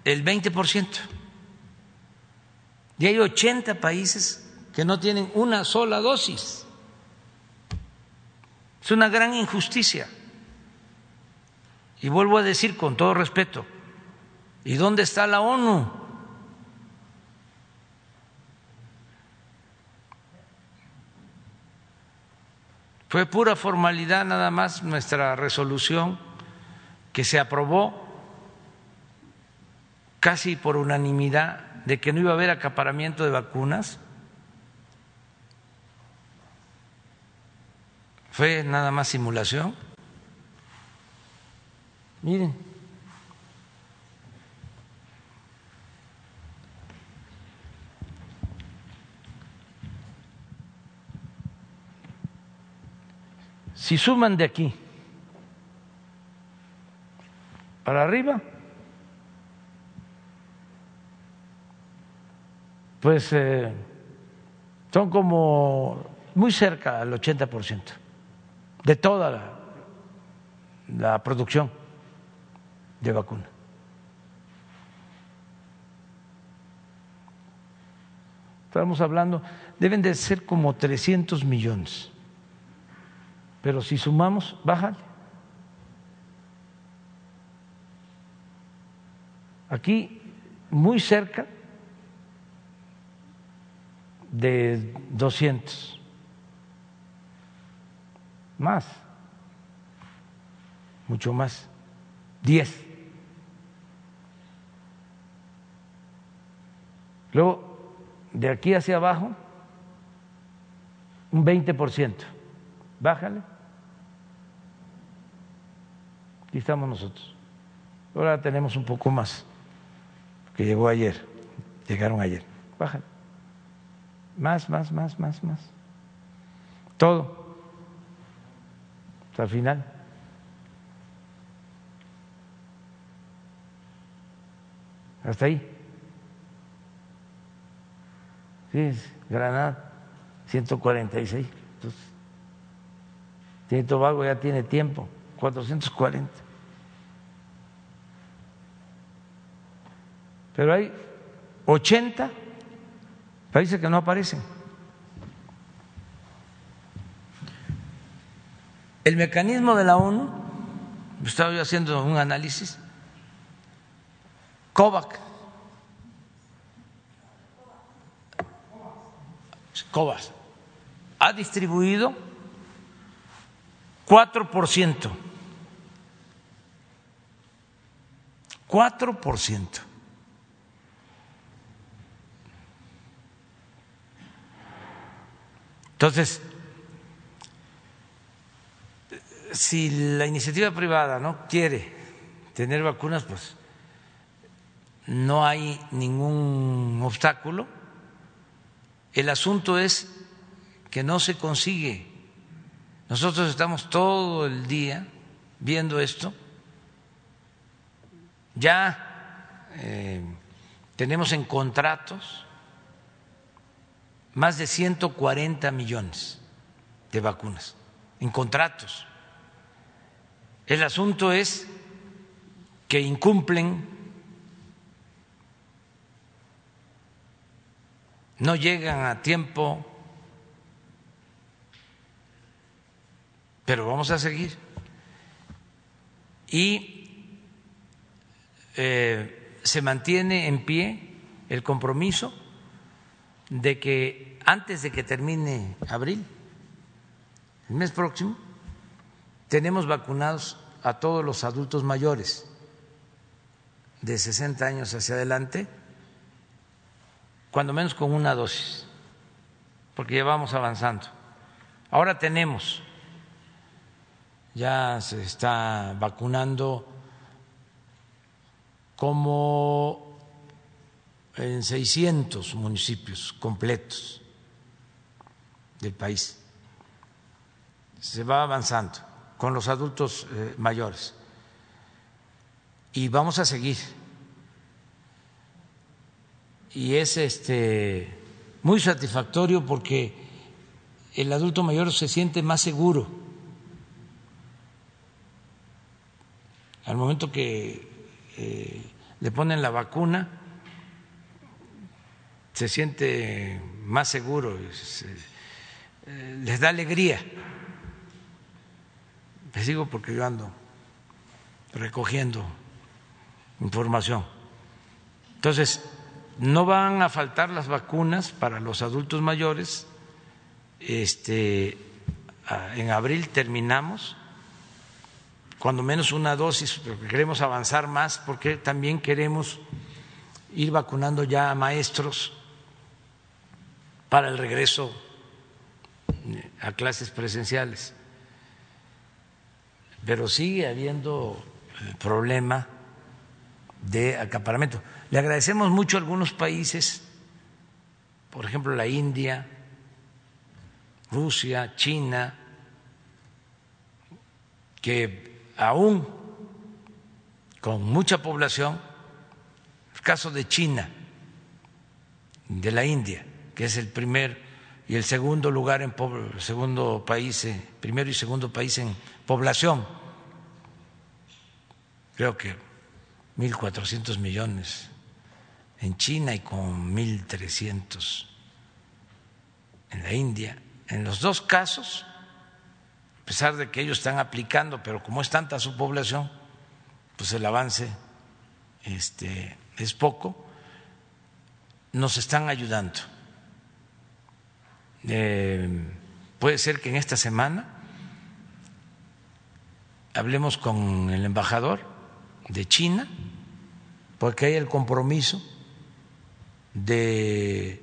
el 20%. Y hay 80 países que no tienen una sola dosis. Es una gran injusticia. Y vuelvo a decir con todo respeto, ¿y dónde está la ONU? Fue pura formalidad nada más nuestra resolución que se aprobó casi por unanimidad de que no iba a haber acaparamiento de vacunas, fue nada más simulación. Miren. Si suman de aquí para arriba, pues eh, son como muy cerca al 80% de toda la, producción de vacuna. Estamos hablando, deben de ser como 300 millones, pero si sumamos, bajan aquí muy cerca de 200, más, mucho más, 10. Luego, de aquí hacia abajo, un 20%. Bájale. Aquí estamos nosotros. Ahora tenemos un poco más que llegó ayer, llegaron ayer. Bajan. Más, más, más, más, más. Todo. Hasta el final. Hasta ahí. Sí, Granada, 146. Entonces, tiene Tobago ya tiene tiempo, 440. Pero hay 80 países que no aparecen. El mecanismo de la ONU estaba yo haciendo un análisis, COVAC, COVAC ha distribuido 4%. 4%. Entonces, si la iniciativa privada no quiere tener vacunas, pues no hay ningún obstáculo. El asunto es que no se consigue. Nosotros estamos todo el día viendo esto. Ya eh, tenemos en contratos más de 140 millones de vacunas, en contratos. El asunto es que incumplen, no llegan a tiempo, pero vamos a seguir. Y eh, se mantiene en pie el compromiso de que antes de que termine abril, el mes próximo, tenemos vacunados a todos los adultos mayores de 60 años hacia adelante, cuando menos con una dosis, porque ya vamos avanzando. Ahora tenemos, ya se está vacunando como en 600 municipios completos del país. Se va avanzando con los adultos eh, mayores. Y vamos a seguir. Y es este muy satisfactorio porque el adulto mayor se siente más seguro al momento que eh, le ponen la vacuna se siente más seguro, les da alegría. Les digo porque yo ando recogiendo información. Entonces, no van a faltar las vacunas para los adultos mayores. Este, en abril terminamos, cuando menos una dosis, pero queremos avanzar más porque también queremos ir vacunando ya a maestros para el regreso a clases presenciales pero sigue habiendo eh, problema de acaparamiento. Le agradecemos mucho a algunos países, por ejemplo la India, Rusia, China, que aún con mucha población, el caso de China, de la India, que es el primer y el segundo lugar en segundo país, eh, primero y segundo país en población, creo que 1.400 millones en China y con 1.300 en la India. En los dos casos, a pesar de que ellos están aplicando, pero como es tanta su población, pues el avance este, es poco, nos están ayudando. Eh, puede ser que en esta semana hablemos con el embajador de China, porque hay el compromiso de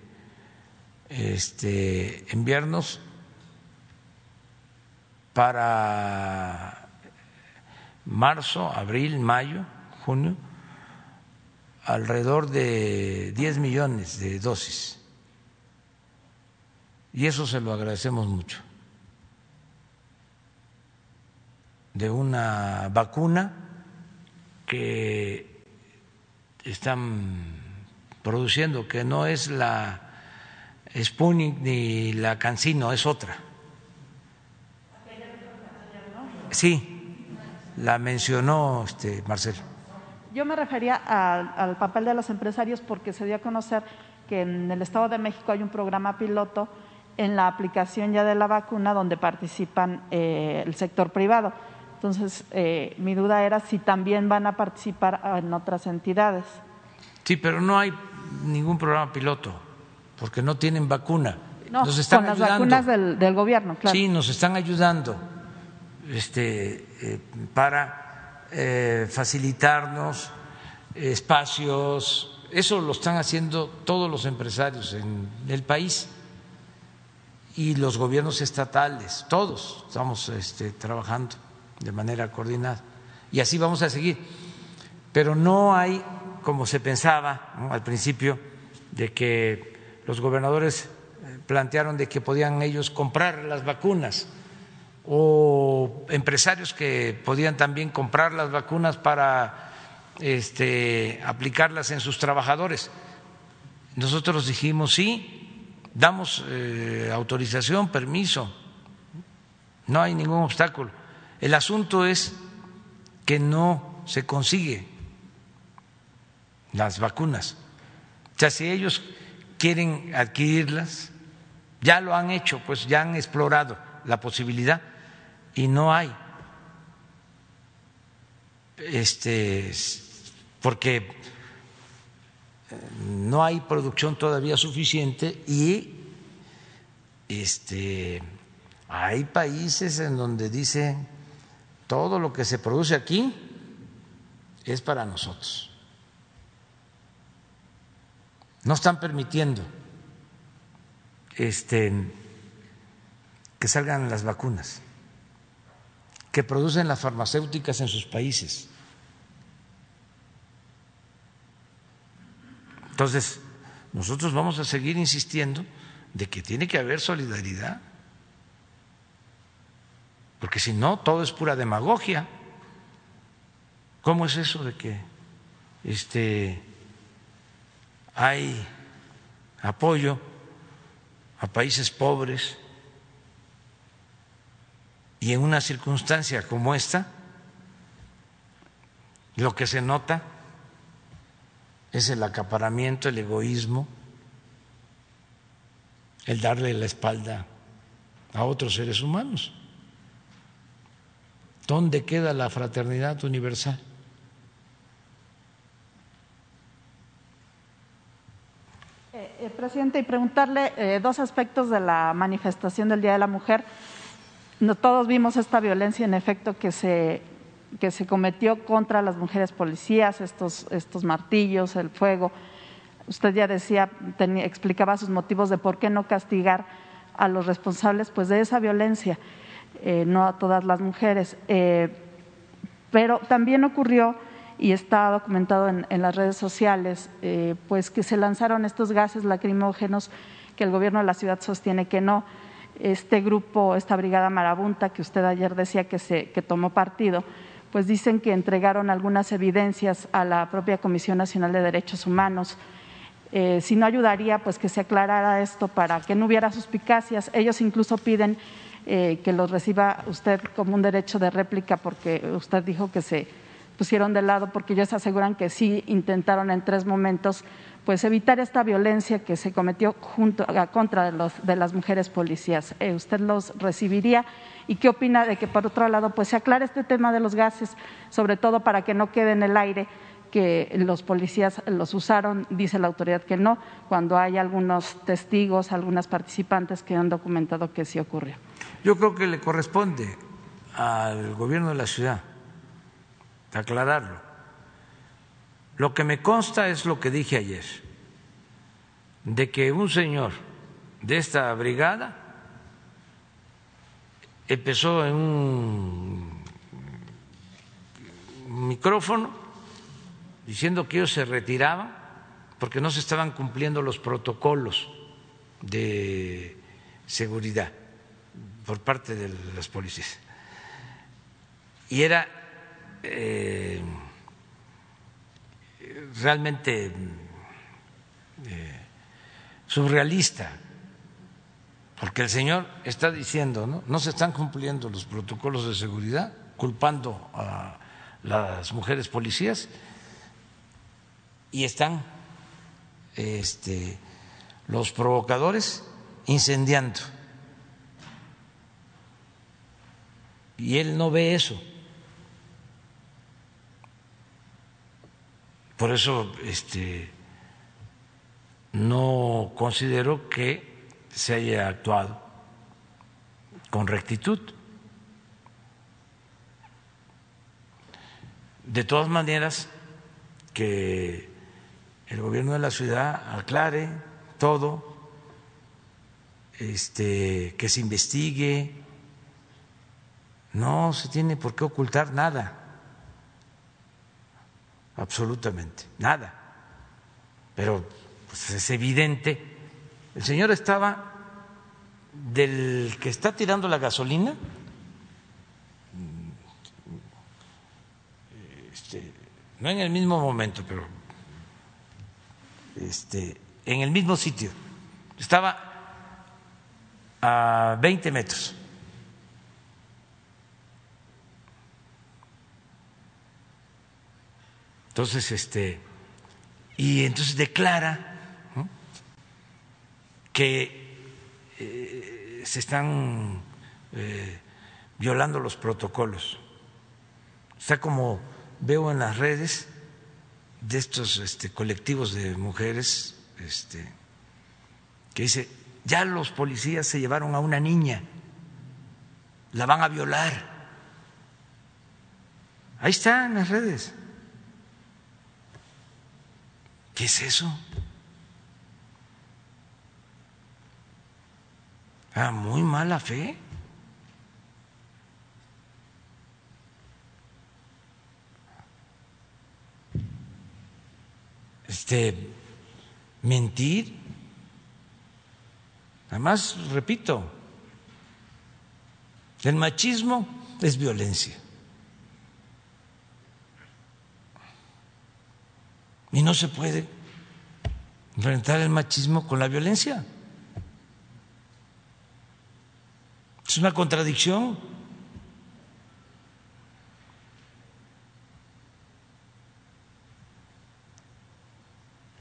este, enviarnos para marzo, abril, mayo, junio, alrededor de 10 millones de dosis. Y eso se lo agradecemos mucho. de una vacuna que están produciendo, que no es la Sputnik ni la Cancino, es otra. Sí, la mencionó este Marcelo. Yo me refería al papel de los empresarios porque se dio a conocer que en el Estado de México hay un programa piloto en la aplicación ya de la vacuna donde participan eh, el sector privado Entonces, eh, mi duda era si también van a participar en otras entidades. Sí, pero no hay ningún programa piloto, porque no tienen vacuna. No, nos están con las vacunas del, gobierno, claro. Sí, nos están ayudando este, eh, para eh, facilitarnos espacios. Eso lo están haciendo todos los empresarios en el país y los gobiernos estatales, todos estamos este, trabajando de manera coordinada. Y así vamos a seguir. Pero no hay, como se pensaba al principio, de que los gobernadores eh, plantearon de que podían ellos comprar las vacunas o empresarios que podían también comprar las vacunas para este, aplicarlas en sus trabajadores. Nosotros dijimos sí, damos eh, autorización, permiso, no hay ningún obstáculo el asunto es que no se consigue las vacunas. O sea, si ellos quieren adquirirlas, ya lo han hecho, pues ya han explorado la posibilidad y no hay. Este, porque no hay producción todavía suficiente y este, hay países en donde dicen todo lo que se produce aquí es para nosotros. No están permitiendo este, que salgan las vacunas que producen las farmacéuticas en sus países. Entonces, nosotros vamos a seguir insistiendo de que tiene que haber solidaridad porque si no, todo es pura demagogia. ¿Cómo es eso de que este, hay apoyo a países pobres y en una circunstancia como esta, lo que se nota es el acaparamiento, el egoísmo, el darle la espalda a otros seres humanos. ¿Dónde queda la fraternidad universal? Eh, eh, presidente, y preguntarle eh, dos aspectos de la manifestación del Día de la Mujer. Todos vimos esta violencia, en efecto, que se, que se cometió contra las mujeres policías, estos, estos martillos, el fuego. Usted ya decía, explicaba sus motivos de por qué no castigar a los responsables pues, de esa violencia. Eh, no a todas las mujeres. Eh, pero también ocurrió, y está documentado en, las redes sociales, eh, pues que se lanzaron estos gases lacrimógenos que el gobierno de la ciudad sostiene que no. Este grupo, esta brigada marabunta que usted ayer decía que, se, que tomó partido, pues dicen que entregaron algunas evidencias a la propia Comisión Nacional de Derechos Humanos. si no ayudaría, pues que se aclarara esto para que no hubiera suspicacias. Ellos incluso piden eh, que los reciba usted como un derecho de réplica porque usted dijo que se pusieron de lado porque ellos aseguran que sí intentaron en tres momentos pues evitar esta violencia que se cometió junto, a contra de las mujeres policías. Eh, ¿Usted los recibiría? ¿Y qué opina de que, por otro lado, pues se aclare este tema de los gases, sobre todo para que no quede en el aire que los policías los usaron, dice la autoridad que no, cuando hay algunos testigos, algunas participantes que han documentado que sí ocurrió? Yo creo que le corresponde al gobierno de la ciudad aclararlo. Lo que me consta es lo que dije ayer, de que un señor de esta brigada empezó en un micrófono diciendo que ellos se retiraban porque no se estaban cumpliendo los protocolos de seguridad por parte de las policías. Y era eh, realmente eh, surrealista, porque el señor está diciendo, ¿no? Se están cumpliendo los protocolos de seguridad, culpando a las mujeres policías y están este, los provocadores incendiando. Y él no ve eso. Por eso este, no considero que se haya actuado con rectitud. De todas maneras, que el gobierno de la ciudad aclare todo, este, que se investigue, no se tiene por qué ocultar nada, absolutamente, nada. Pero pues, es evidente, el señor estaba del que está tirando la gasolina, este, no en el mismo momento, pero este, en el mismo sitio, estaba a 20 metros. Entonces, este, y entonces declara que eh, se están eh, violando los protocolos. Está como veo en las redes de estos este, colectivos de mujeres este, que dice, ya los policías se llevaron a una niña, la van a violar. Ahí está en las redes. ¿Qué es eso? Ah, muy mala fe. Este, mentir. Además, repito, el machismo es violencia. Y no se puede enfrentar el machismo con la violencia. Es una contradicción.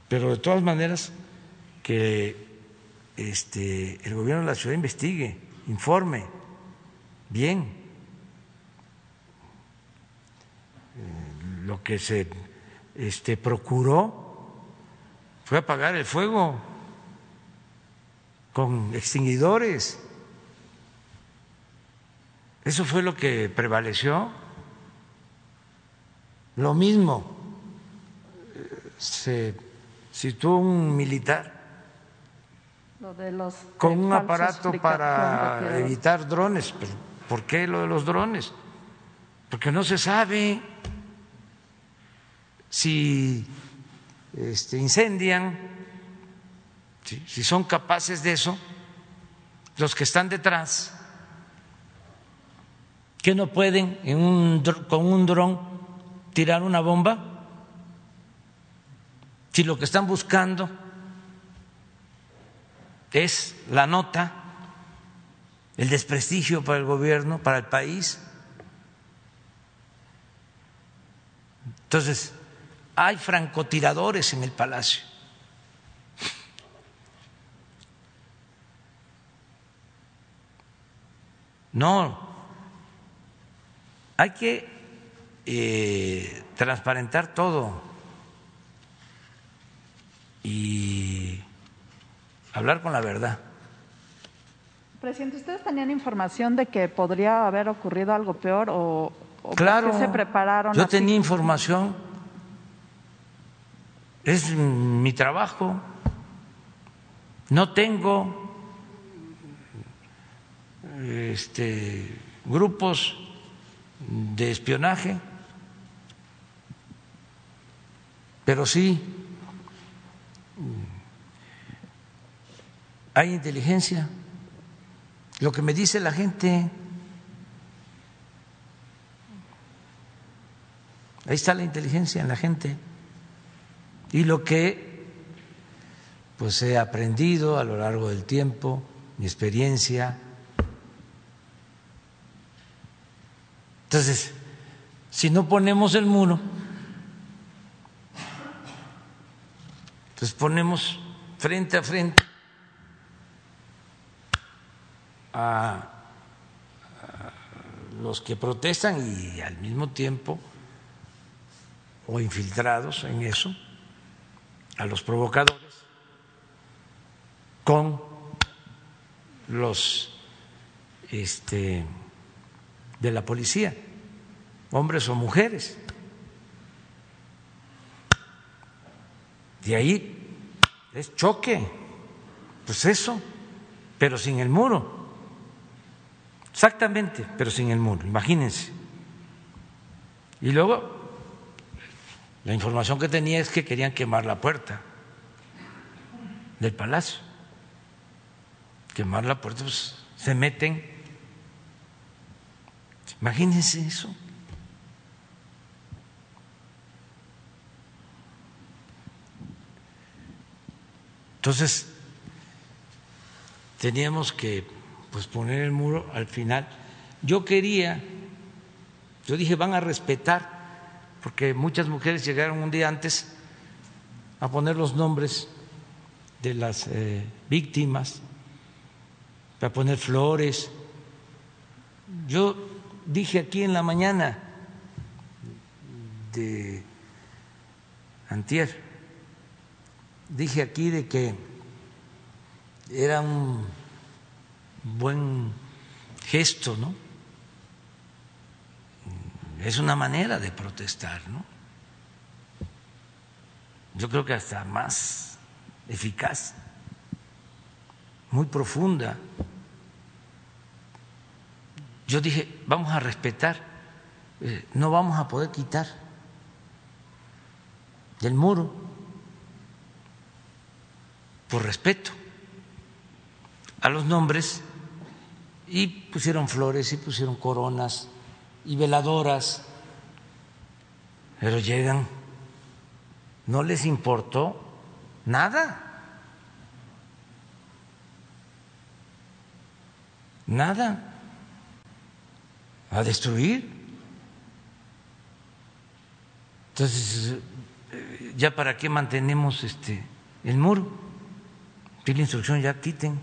Pero de todas maneras, que este, el gobierno de la ciudad investigue, informe bien eh, lo que se este, procuró fue apagar el fuego con extinguidores. Eso fue lo que prevaleció. Lo mismo, se situó un militar con un aparato para evitar drones. ¿Por qué lo de los drones? Porque no se sabe si este, incendian, si son capaces de eso, los que están detrás, que no pueden con un dron tirar una bomba, si lo que están buscando es la nota, el desprestigio para el gobierno, para el país. Entonces, hay francotiradores en el palacio. No, hay que eh, transparentar todo y hablar con la verdad. Presidente, ¿ustedes tenían información de que podría haber ocurrido algo peor o, claro, se prepararon? Yo tenía información es mi trabajo. No tengo este, grupos de espionaje, pero sí hay inteligencia. Lo que me dice la gente, ahí está la inteligencia en la gente y lo que pues he aprendido a lo largo del tiempo, mi experiencia. Entonces, si no ponemos el muro, entonces ponemos frente a frente a, los que protestan y al mismo tiempo o infiltrados en eso, a los provocadores, con los este, de la policía, hombres o mujeres. De ahí es choque, pues eso, pero sin el muro. Exactamente, pero sin el muro, imagínense. Y luego, la información que tenía es que querían quemar la puerta del palacio. Quemar la puerta, pues se meten. Imagínense eso. Entonces, teníamos que pues, poner el muro al final. Yo quería, yo dije, van a respetar, porque muchas mujeres llegaron un día antes a poner los nombres de las eh, víctimas, a poner flores. Yo dije aquí en la mañana de Antier, dije aquí de que era un buen gesto, ¿no? Es una manera de protestar, ¿no? Yo creo que hasta más eficaz, muy profunda. Yo dije, vamos a respetar, eh, no vamos a poder quitar del muro por respeto a los nombres y pusieron flores y pusieron coronas y veladoras, pero llegan, no les importó nada, nada, a destruir. Entonces, ¿ya para qué mantenemos este el muro? pide instrucción, ya quiten.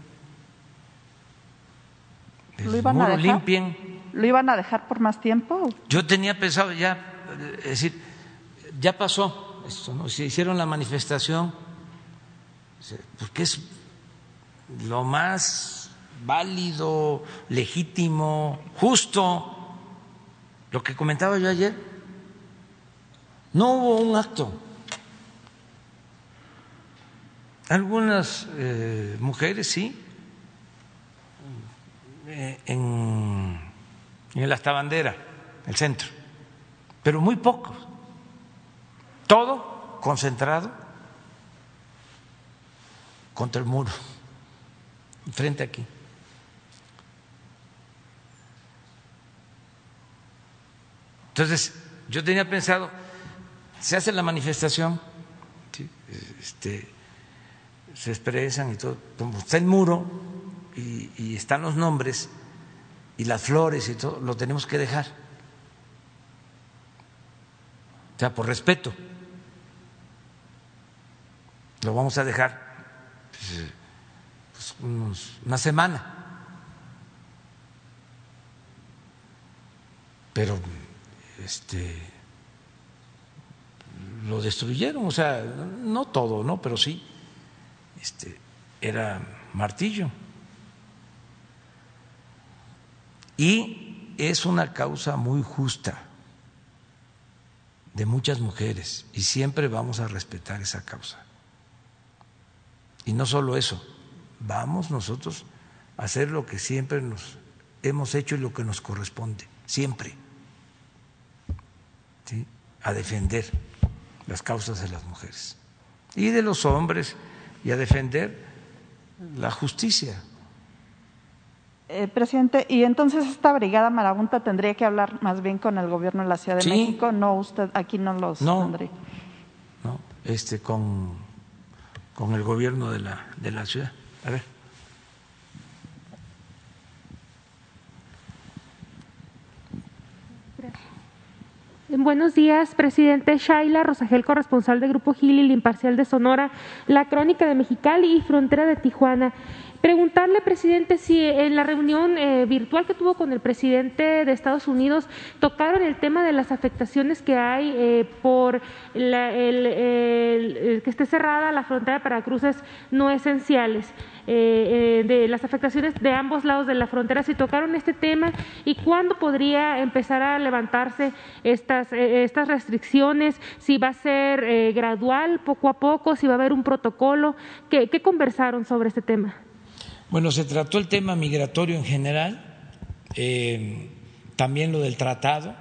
¿Lo iban, a dejar? limpien. ¿Lo iban a dejar por más tiempo? Yo tenía pensado ya, es decir, ya pasó esto, ¿no? Se hicieron la manifestación, porque es lo más válido, legítimo, justo, lo que comentaba yo ayer. No hubo un acto Algunas eh, mujeres sí, eh, en, en el Astabandera, el centro, pero muy pocos. Todo concentrado contra el muro, frente aquí. Entonces, yo tenía pensado, se hace la manifestación, este, se expresan y todo. está el muro y, están los nombres y las flores y todo, lo tenemos que dejar. O sea, por respeto. Lo vamos a dejar pues, una semana. Pero este lo destruyeron, o sea, no todo, ¿no? Pero sí este, era martillo. Y es una causa muy justa de muchas mujeres y siempre vamos a respetar esa causa. Y no solo eso, vamos nosotros a hacer lo que siempre nos hemos hecho y lo que nos corresponde, siempre, a defender las causas de las mujeres y de los hombres y a defender la justicia. Eh, presidente, y entonces esta brigada marabunta tendría que hablar más bien con el gobierno de la Ciudad de México, no usted aquí no los no, tendría. No, este con, con el gobierno de la, de la ciudad. A ver. Buenos días, presidente Shaila Rosagel, corresponsal de Grupo Gil y Imparcial de Sonora, La Crónica de Mexicali y Frontera de Tijuana. Preguntarle, presidente, si en la reunión eh, virtual que tuvo con el presidente de Estados Unidos tocaron el tema de las afectaciones que hay eh, por el, que esté cerrada la frontera para cruces no esenciales. Eh, de las afectaciones de ambos lados de la frontera, si tocaron este tema y cuándo podría empezar a levantarse estas, estas restricciones, si va a ser gradual, poco a poco, si va a haber un protocolo. ¿Qué, qué conversaron sobre este tema? Bueno, se trató el tema migratorio en general, eh, también lo del tratado.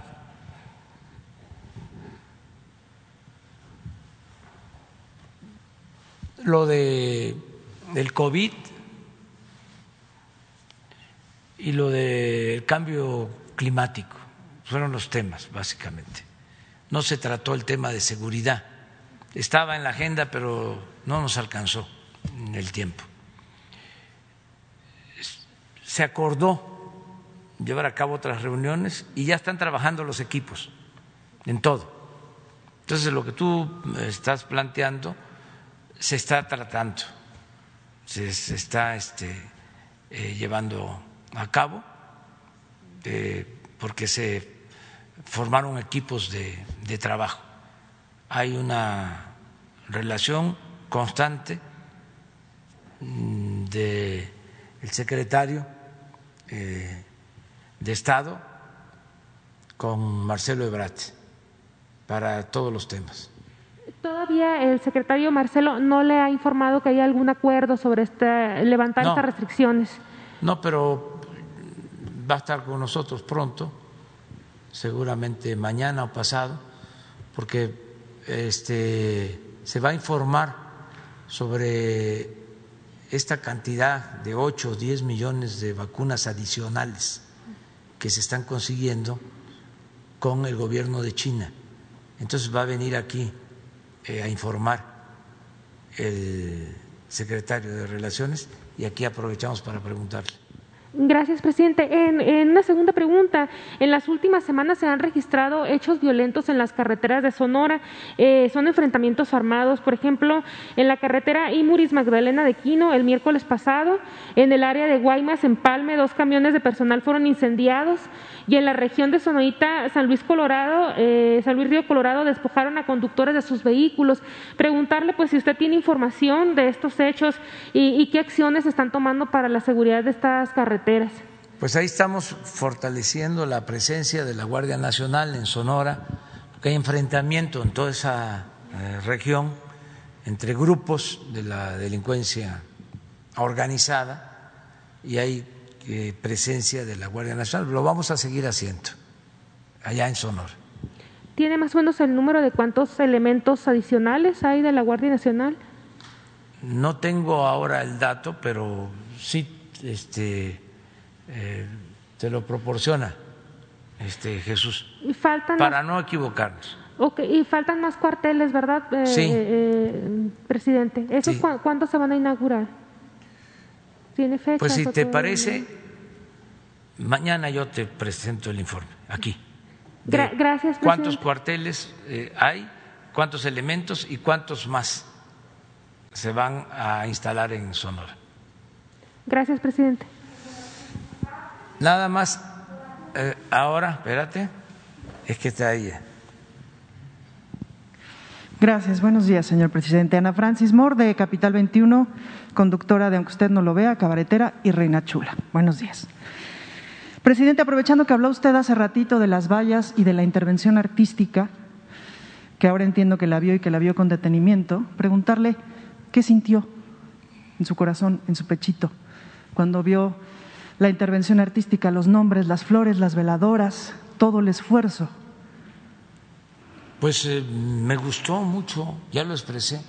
Lo de del COVID y lo del cambio climático fueron los temas, básicamente. No se trató el tema de seguridad. Estaba en la agenda, pero no nos alcanzó en el tiempo se acordó llevar a cabo otras reuniones y ya están trabajando los equipos en todo. Entonces, lo que tú estás planteando se está tratando, se, está este, eh, llevando a cabo, eh, porque se formaron equipos de, de trabajo. Hay una relación constante mm, de secretario eh, de Estado con Marcelo Ebrard para todos los temas. Todavía el secretario Marcelo no le ha informado que hay algún acuerdo sobre este, levantar estas restricciones. No, pero va a estar con nosotros pronto, seguramente mañana o pasado, porque este, se va a informar sobre esta cantidad de 8 o 10 millones de vacunas adicionales que se están consiguiendo con el gobierno de China. Entonces va a venir aquí eh, a informar el secretario de Relaciones y aquí aprovechamos para preguntarle. Gracias, presidente. En, una segunda pregunta, en las últimas semanas se han registrado hechos violentos en las carreteras de Sonora. Eh, son enfrentamientos armados, por ejemplo, en la carretera Imuris Magdalena de Quino el miércoles pasado, en el área de Guaymas, en Palme, dos camiones de personal fueron incendiados y en la región de Sonorita, San Luis Colorado, eh, San Luis Río Colorado, despojaron a conductores de sus vehículos. Preguntarle, pues, si usted tiene información de estos hechos y, qué acciones están tomando para la seguridad de estas carreteras pues ahí estamos fortaleciendo la presencia de la Guardia Nacional en Sonora, porque hay enfrentamiento en toda esa eh, región entre grupos de la delincuencia organizada y hay eh, presencia de la Guardia Nacional. Lo vamos a seguir haciendo allá en Sonora. ¿Tiene más o menos el número de cuántos elementos adicionales hay de la Guardia Nacional? No tengo ahora el dato, pero sí este, eh, te lo proporciona este Jesús. para no equivocarnos. y faltan más cuarteles, ¿verdad, eh, sí. Eh, presidente? ¿Esos cuándo se van a inaugurar? ¿Tiene fecha? Pues si te parece, mañana yo te presento el informe, aquí. gracias, presidente. ¿Cuántos cuarteles hay? ¿Cuántos elementos y cuántos más se van a instalar en Sonora? Gracias, presidente. Nada más, eh, ahora, espérate, es que está ahí. Gracias, buenos días, señor presidente. Ana Francis Moore, de Capital 21, conductora de Aunque usted no lo vea, cabaretera y reina chula. Buenos días. Presidente, aprovechando que habló usted hace ratito de las vallas y de la intervención artística, que ahora entiendo que la vio y que la vio con detenimiento, preguntarle qué sintió en su corazón, en su pechito, cuando vio la intervención artística, los nombres, las flores, las veladoras, todo el esfuerzo. Pues eh, me gustó mucho, ya lo expresé.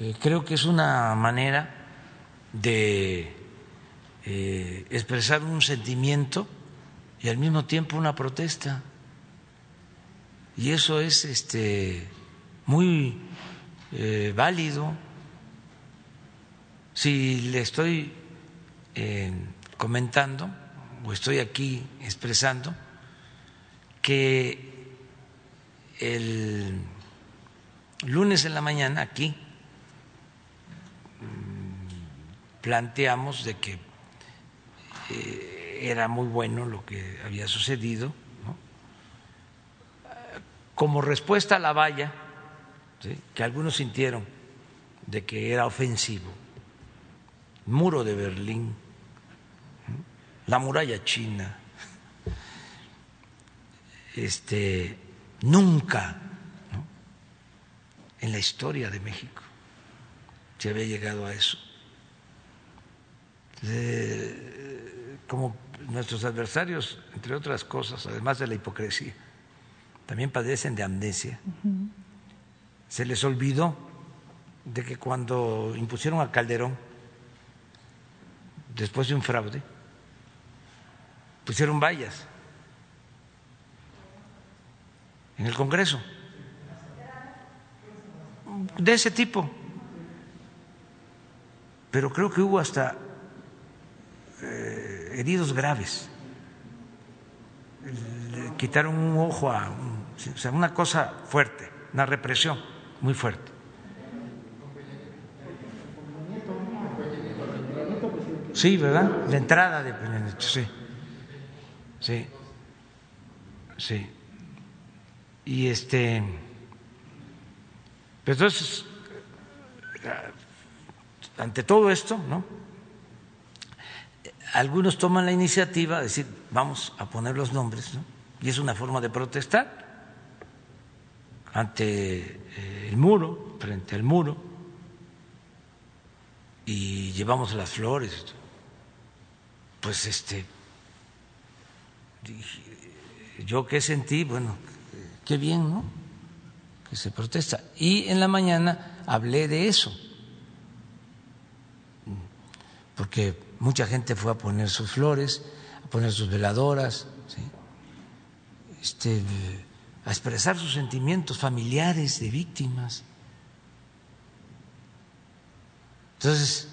Eh, creo que es una manera de eh, expresar un sentimiento y al mismo tiempo una protesta. Y eso es este, muy válido. Si le estoy eh, comentando o estoy aquí expresando que el lunes en la mañana aquí mm, planteamos de que eh, era muy bueno lo que había sucedido. Como respuesta a la valla, que algunos sintieron de que era ofensivo, muro de Berlín, la muralla china, este, nunca en la historia de México se había llegado a eso. Como nuestros adversarios, entre otras cosas, además de la hipocresía, también padecen de amnesia. Se les olvidó de que cuando impusieron a Calderón, después de un fraude, pusieron vallas en el Congreso de ese tipo. Pero creo que hubo hasta eh, heridos graves. Quitaron un ojo a, una cosa fuerte, una represión muy fuerte. Sí, ¿verdad? La entrada de Peña sí. Sí. Sí. Y este. Pues entonces, ante todo esto, ¿no? Algunos toman la iniciativa de decir, vamos a poner los nombres, ¿no? Y es una forma de protestar ante eh, el muro, frente al muro, y llevamos las flores. Pues este, yo qué sentí, bueno, qué bien, ¿no? que se protesta. Y en la mañana hablé de eso, porque mucha gente fue a poner sus flores, a poner sus veladoras, este, a expresar sus sentimientos familiares de víctimas. Entonces,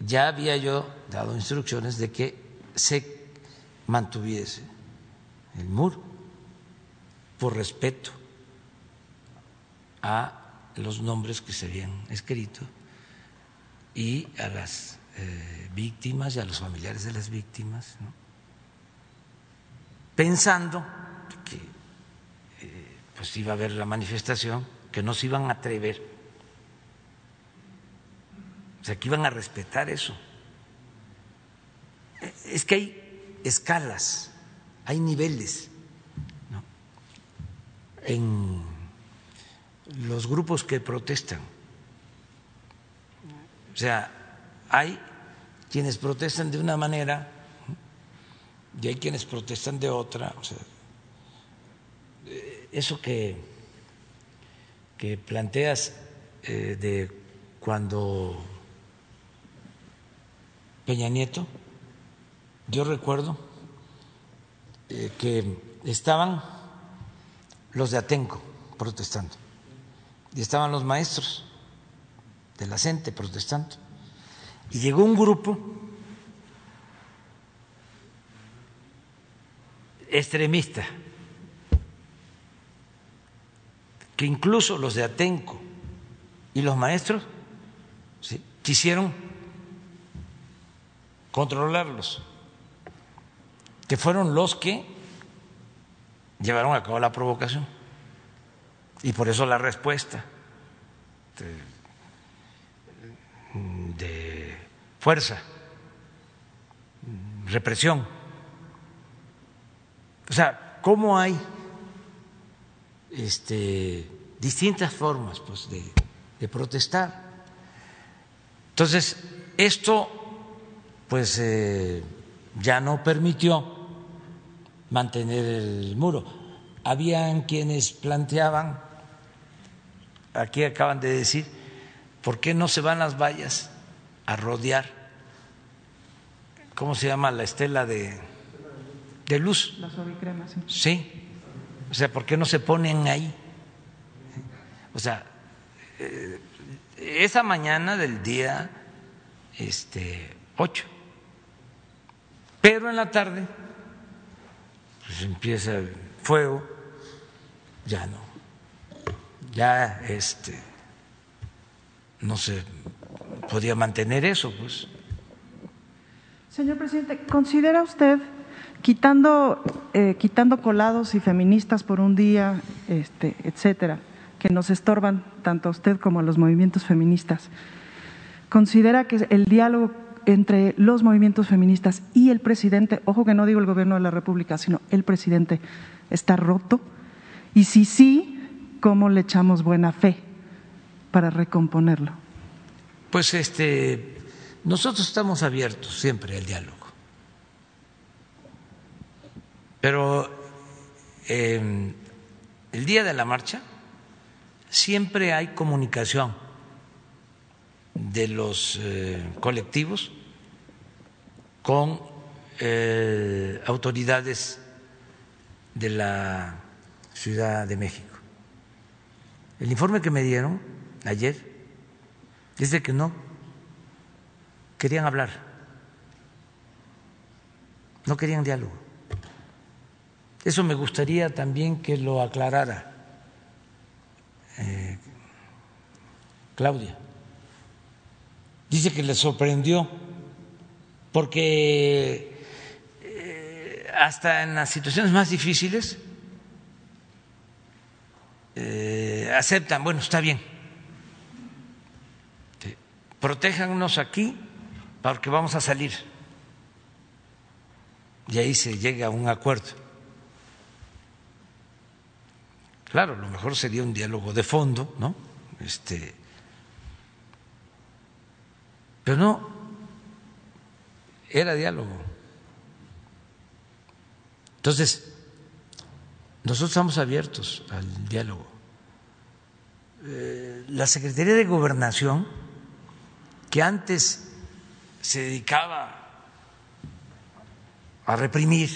ya había yo dado instrucciones de que se mantuviese el muro por respeto a los nombres que se habían escrito y a las eh, víctimas y a los familiares de las víctimas, pensando que eh, pues iba a haber la manifestación, que no se iban a atrever, o sea, que iban a respetar eso. Es que hay escalas, hay niveles en los grupos que protestan. O sea, hay quienes protestan de una manera y hay quienes protestan de otra. Sea, eso que, que planteas eh, de cuando Peña Nieto, yo recuerdo eh, que estaban los de Atenco protestando y estaban los maestros de la gente protestando. Y llegó un grupo extremista que incluso los de Atenco y los maestros quisieron controlarlos, que fueron los que llevaron a cabo la provocación. Y por eso la respuesta de, fuerza, represión. O sea, ¿cómo hay este, distintas formas pues, de, protestar? Entonces, esto pues eh, ya no permitió mantener el muro. Habían quienes planteaban, aquí acaban de decir, ¿por qué no se van las vallas a rodear? ¿Cómo se llama la estela de, de luz? La sí. Sí. O sea, ¿por qué no se ponen ahí? O sea, eh, esa mañana del día este, 8. Pero en la tarde pues empieza el fuego, ya no, ya este, no se podía mantener eso, pues. Señor presidente, ¿considera usted, quitando, eh, quitando colados y feministas por un día, este, etcétera, que nos estorban tanto a usted como a los movimientos feministas, considera que el diálogo entre los movimientos feministas y el presidente, ojo que no digo el gobierno de la República, sino el presidente, está roto? Y si sí, ¿cómo le echamos buena fe para recomponerlo? Pues este, nosotros estamos abiertos siempre al diálogo. Pero em, el día de la marcha siempre hay comunicación de los eh, colectivos con eh, autoridades de la Ciudad de México. El informe que me dieron ayer es que no querían hablar, no querían diálogo. Eso me gustaría también que lo aclarara eh, Claudia. Dice que le sorprendió porque eh, hasta en las situaciones más difíciles eh, aceptan, bueno, está bien, protéjanos aquí porque vamos a salir. Y ahí se llega a un acuerdo. Claro, lo mejor sería un diálogo de fondo, ¿no? Este, pero no, era diálogo. Entonces, nosotros estamos abiertos al diálogo. Eh, la Secretaría de Gobernación, que antes se dedicaba a reprimir,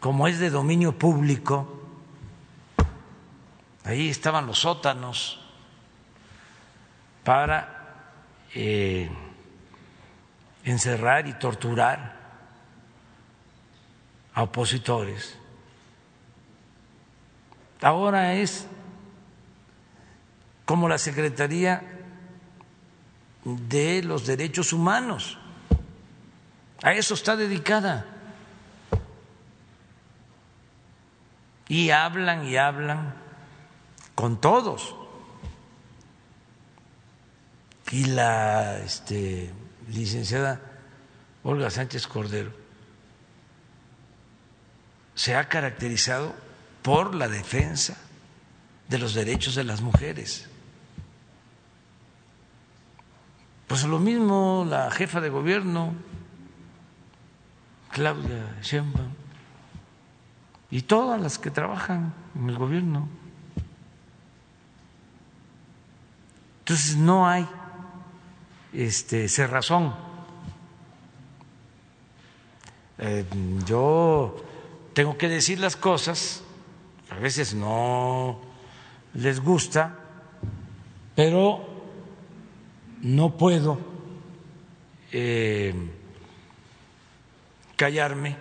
como es de dominio público, ahí estaban los sótanos para eh, encerrar y torturar a opositores. Ahora es como la Secretaría de los Derechos Humanos. A eso está dedicada. Y hablan y hablan con todos. Y la este, licenciada Olga Sánchez Cordero se ha caracterizado por la defensa de los derechos de las mujeres. Pues lo mismo la jefa de gobierno, Claudia Sheinbaum, y todas las que trabajan en el gobierno. Entonces no hay este, cerrazón. Eh, yo tengo que decir las cosas, a veces no les gusta, pero no puedo eh, callarme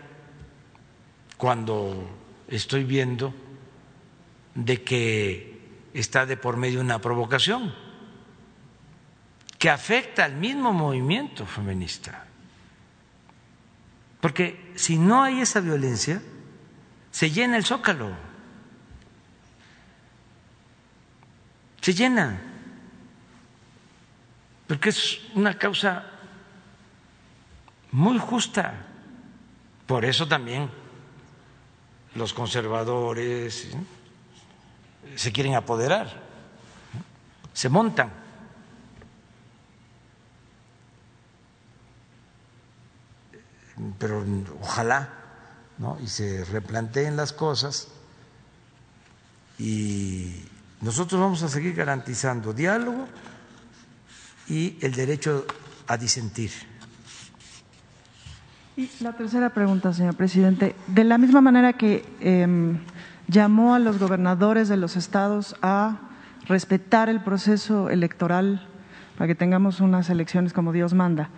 cuando estoy viendo de que está de por medio una provocación que afecta al mismo movimiento feminista. Porque si no hay esa violencia, se llena el zócalo. Se llena porque es una causa muy justa. Por eso también los conservadores se quieren apoderar, se montan. Pero ojalá ¿no? y se replanteen las cosas y nosotros vamos a seguir garantizando diálogo y el derecho a disentir. Y la tercera pregunta, señor presidente. De la misma manera que em, llamó a los gobernadores de los estados a respetar el proceso electoral para que tengamos unas elecciones como Dios manda,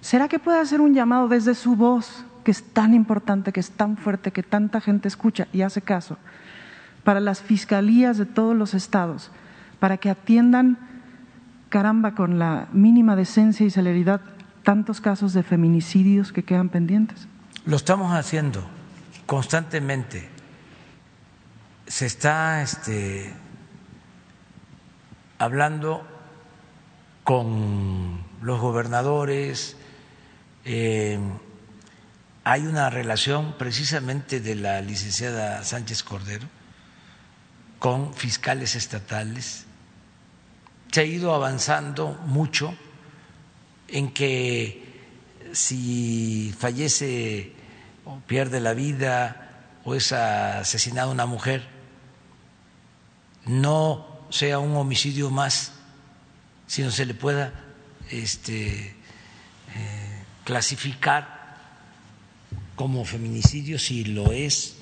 ¿será que puede hacer un llamado desde su voz, que es tan importante, que es tan fuerte, que tanta gente escucha y hace caso, para las fiscalías de todos los estados, para que atiendan caramba, con la mínima decencia y celeridad, tantos casos de feminicidios que quedan pendientes? Lo estamos haciendo constantemente. Se está este, hablando con los gobernadores. Eh, hay una relación precisamente de la licenciada Sánchez Cordero con fiscales estatales. Se ha ido avanzando mucho en que si fallece o pierde la vida o es asesinada una mujer, no sea un homicidio más, sino se le pueda este, eh, clasificar como feminicidio si lo es.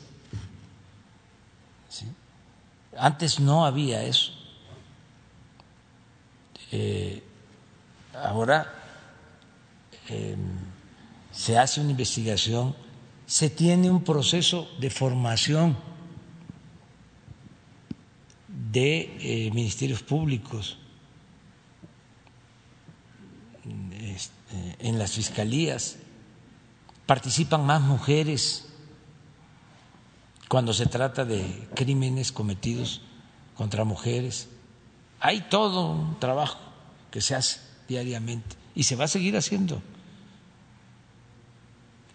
Antes no había eso. Eh, ahora em, se hace una investigación, se tiene un proceso de formación de eh, ministerios públicos este, en las fiscalías participan más mujeres cuando se trata de crímenes cometidos contra mujeres. Hay todo un trabajo que se hace diariamente y se va a seguir haciendo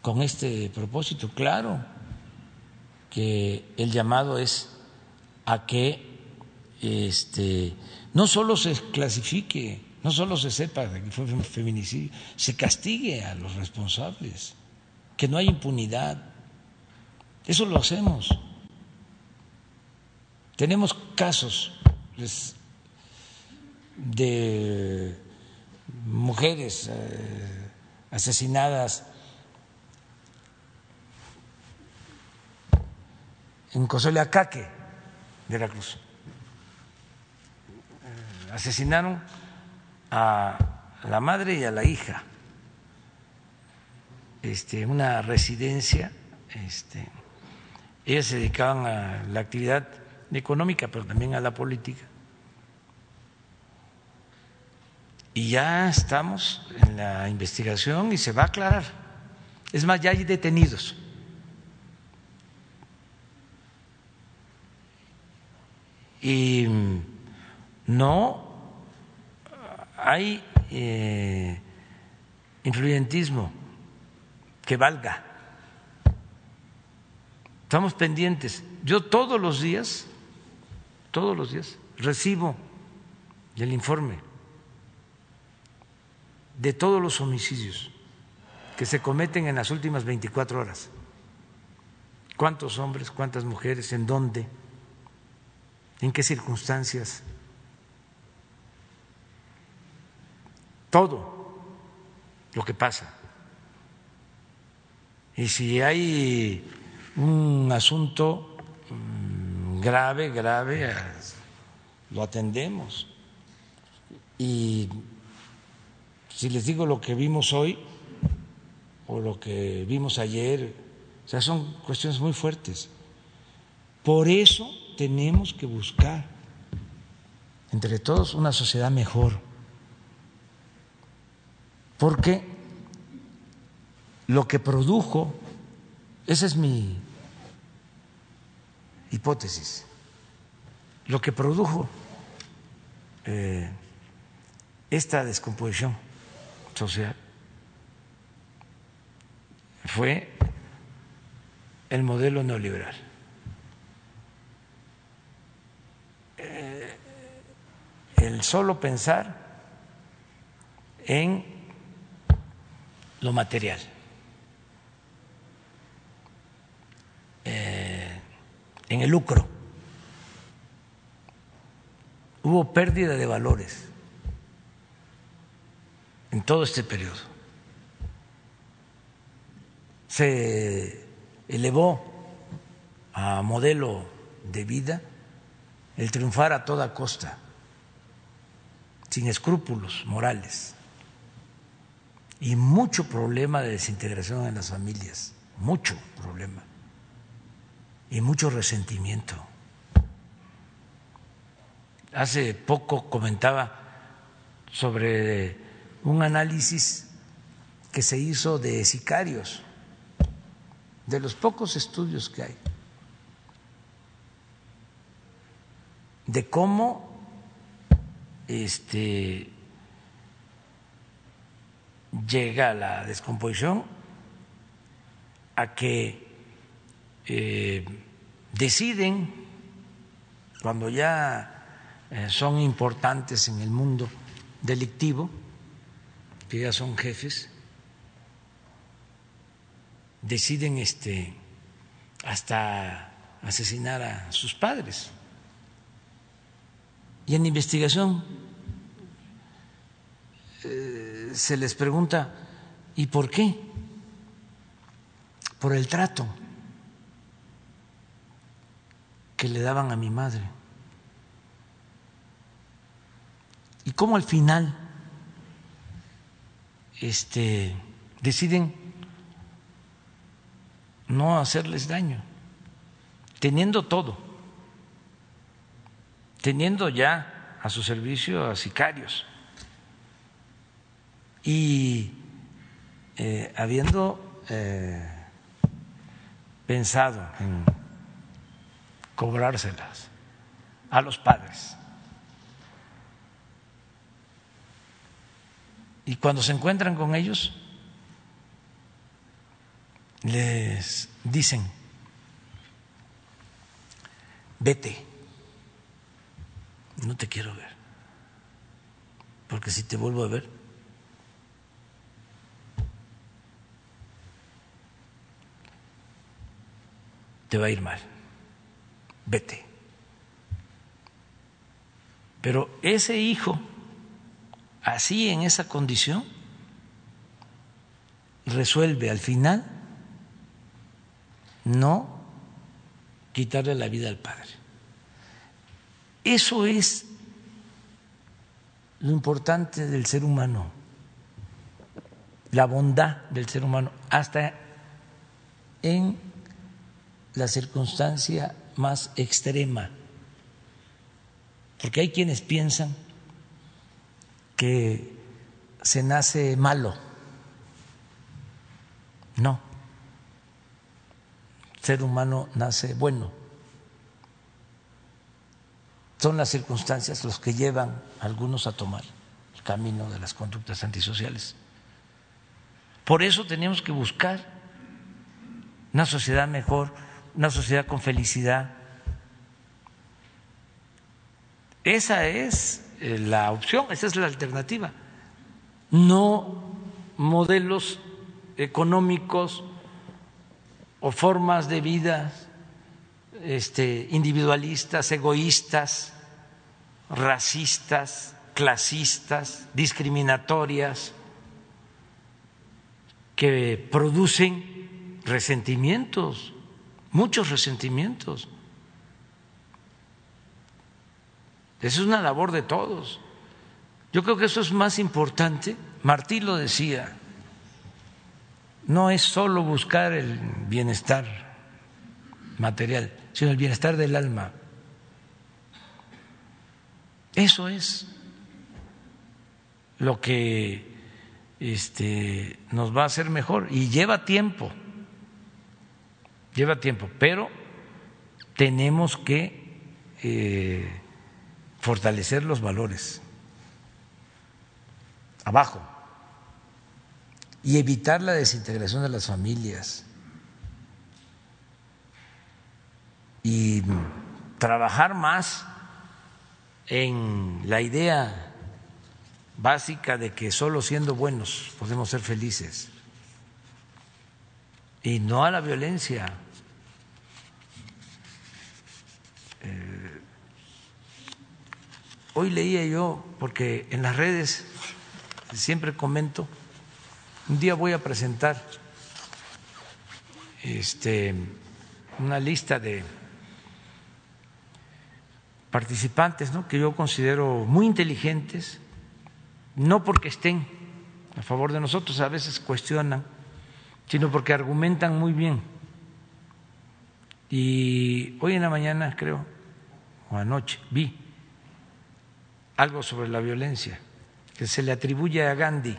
con este propósito. Claro que el llamado es a que este, no solo se clasifique, no solo se sepa que fue feminicidio, se castigue a los responsables que no hay impunidad. Eso lo hacemos. Tenemos casos pues, de mujeres eh, asesinadas en Cosoleacaque, Veracruz. Eh, asesinaron a la madre y a la hija este, una residencia. Este, ellas se dedicaban a la actividad económica, pero también a la política. Y ya estamos en la investigación y se va a aclarar. Es más, ya hay detenidos. Y no hay eh, influyentismo que valga. Estamos pendientes. Yo todos los días, todos los días, recibo el informe de todos los homicidios que se cometen en las últimas 24 horas. ¿Cuántos hombres, cuántas mujeres, en dónde, en qué circunstancias? Todo lo que pasa. Y si hay un asunto mm, grave, grave, lo atendemos. Y si les digo lo que vimos hoy o lo que vimos ayer, o sea, son cuestiones muy fuertes. Por eso tenemos que buscar entre todos una sociedad mejor. Porque lo que produjo, esa es mi hipótesis, lo que produjo eh, esta descomposición social fue el modelo neoliberal. Eh, el solo pensar en lo material. Eh, en el lucro. Hubo pérdida de valores en todo este periodo. Se elevó a modelo de vida el triunfar a toda costa, sin escrúpulos morales, y mucho problema de desintegración en las familias, mucho problema y mucho resentimiento. Hace poco comentaba sobre un análisis que se hizo de sicarios, de los pocos estudios que hay, de cómo este, llega la descomposición a que eh, deciden cuando ya eh, son importantes en el mundo delictivo, que ya son jefes, deciden este hasta asesinar a sus padres. Y en investigación eh, se les pregunta, ¿y por qué? Por el trato que le daban a mi madre. Y cómo al final este, deciden no hacerles daño, teniendo todo, teniendo ya a su servicio a sicarios y eh, habiendo eh, pensado en cobrárselas a los padres. Y cuando se encuentran con ellos, les dicen, vete, no te quiero ver, porque si te vuelvo a ver, te va a ir mal, vete. Pero ese hijo, así en esa condición, resuelve al final no quitarle la vida al padre. Eso es lo importante del ser humano, la bondad del ser humano, hasta en la circunstancia más extrema. Porque hay quienes piensan que se nace malo. No ser humano nace bueno. Son las circunstancias los que llevan a algunos a tomar el camino de las conductas antisociales. Por eso tenemos que buscar una sociedad mejor, una sociedad con felicidad. Esa es la opción, esa es la alternativa. No modelos económicos o formas de vida este, individualistas, egoístas, racistas, clasistas, discriminatorias, que producen resentimientos, muchos resentimientos. Eso es una labor de todos. Yo creo que eso es más importante. Martí lo decía, no es solo buscar el bienestar material, sino el bienestar del alma. Eso es lo que este, nos va a hacer mejor y lleva tiempo, lleva tiempo, pero tenemos que eh, fortalecer los valores abajo y evitar la desintegración de las familias y trabajar más en la idea básica de que solo siendo buenos podemos ser felices y no a la violencia. Eh, hoy leía yo, porque en las redes siempre comento, un día voy a presentar este, una lista de participantes que yo considero muy inteligentes, no porque estén a favor de nosotros, a veces cuestionan, sino porque argumentan muy bien. Y hoy en la mañana, creo, o anoche, vi algo sobre la violencia que se le atribuye a Gandhi,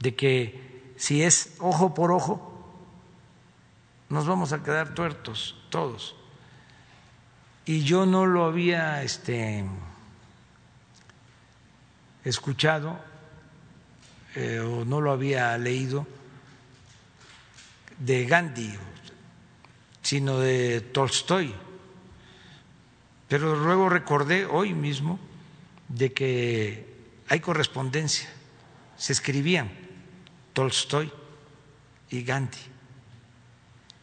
de que si es ojo por ojo, nos vamos a quedar tuertos todos. Y yo no lo había este, escuchado eh, o no lo había leído de Gandhi, sino de Tolstoy. Pero luego recordé hoy mismo de que hay correspondencia, se escribían Tolstoy y Gandhi,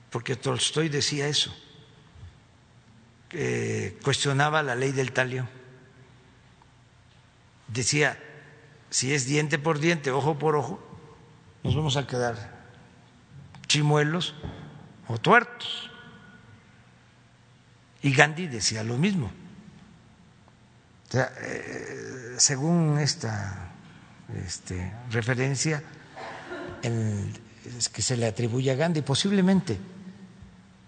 porque Tolstoy decía eso, cuestionaba la ley del talión, decía, si es diente por diente, ojo por ojo, nos vamos a quedar chimuelos o tuertos. Y Gandhi decía lo mismo. O sea, eh, según esta este, referencia es que se le atribuye a Gandhi, posiblemente.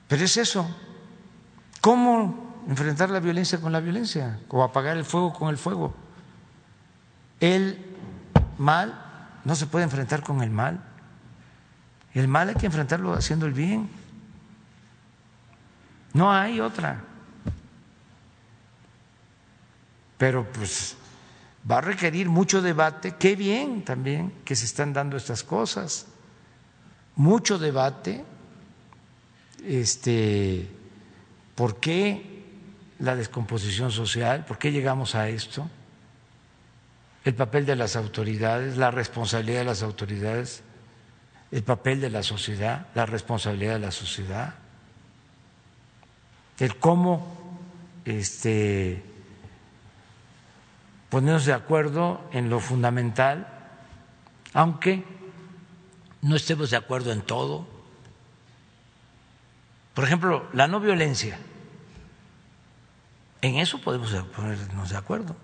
Pero es eso. ¿Cómo enfrentar la violencia con la violencia? O apagar el fuego con el fuego. El mal no se puede enfrentar con el mal. El mal hay que enfrentarlo haciendo el bien. No hay otra. Pero pues va a requerir mucho debate. Qué bien también que se están dando estas cosas. Mucho debate. Este, ¿por qué la descomposición social? ¿Por qué llegamos a esto? El papel de las autoridades, la responsabilidad de las autoridades, el papel de la sociedad, la responsabilidad de la sociedad el cómo este, ponernos de acuerdo en lo fundamental, aunque no estemos de acuerdo en todo. Por ejemplo, la no violencia. En eso podemos ponernos de acuerdo.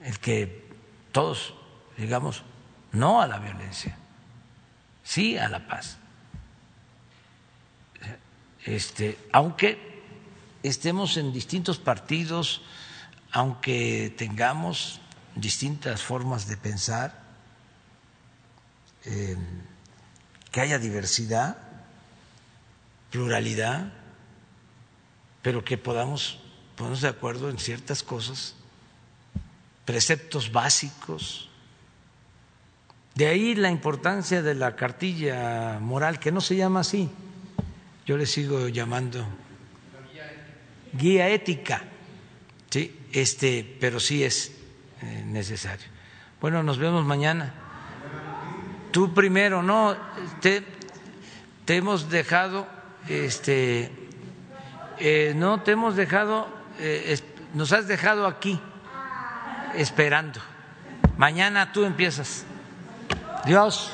El que todos digamos no a la violencia, sí a la paz este, aunque estemos en distintos partidos, aunque tengamos distintas formas de pensar, em, que haya diversidad, pluralidad, pero que podamos ponernos de acuerdo en ciertas cosas, preceptos básicos. De ahí la importancia de la cartilla moral, que no se llama así, yo le sigo llamando guía ética, sí, este, pero sí es eh, necesario. Bueno, nos vemos mañana. Tú primero, no, te, hemos dejado, este, eh, no te hemos dejado, eh, nos has dejado aquí esperando. Mañana tú empiezas. Dios.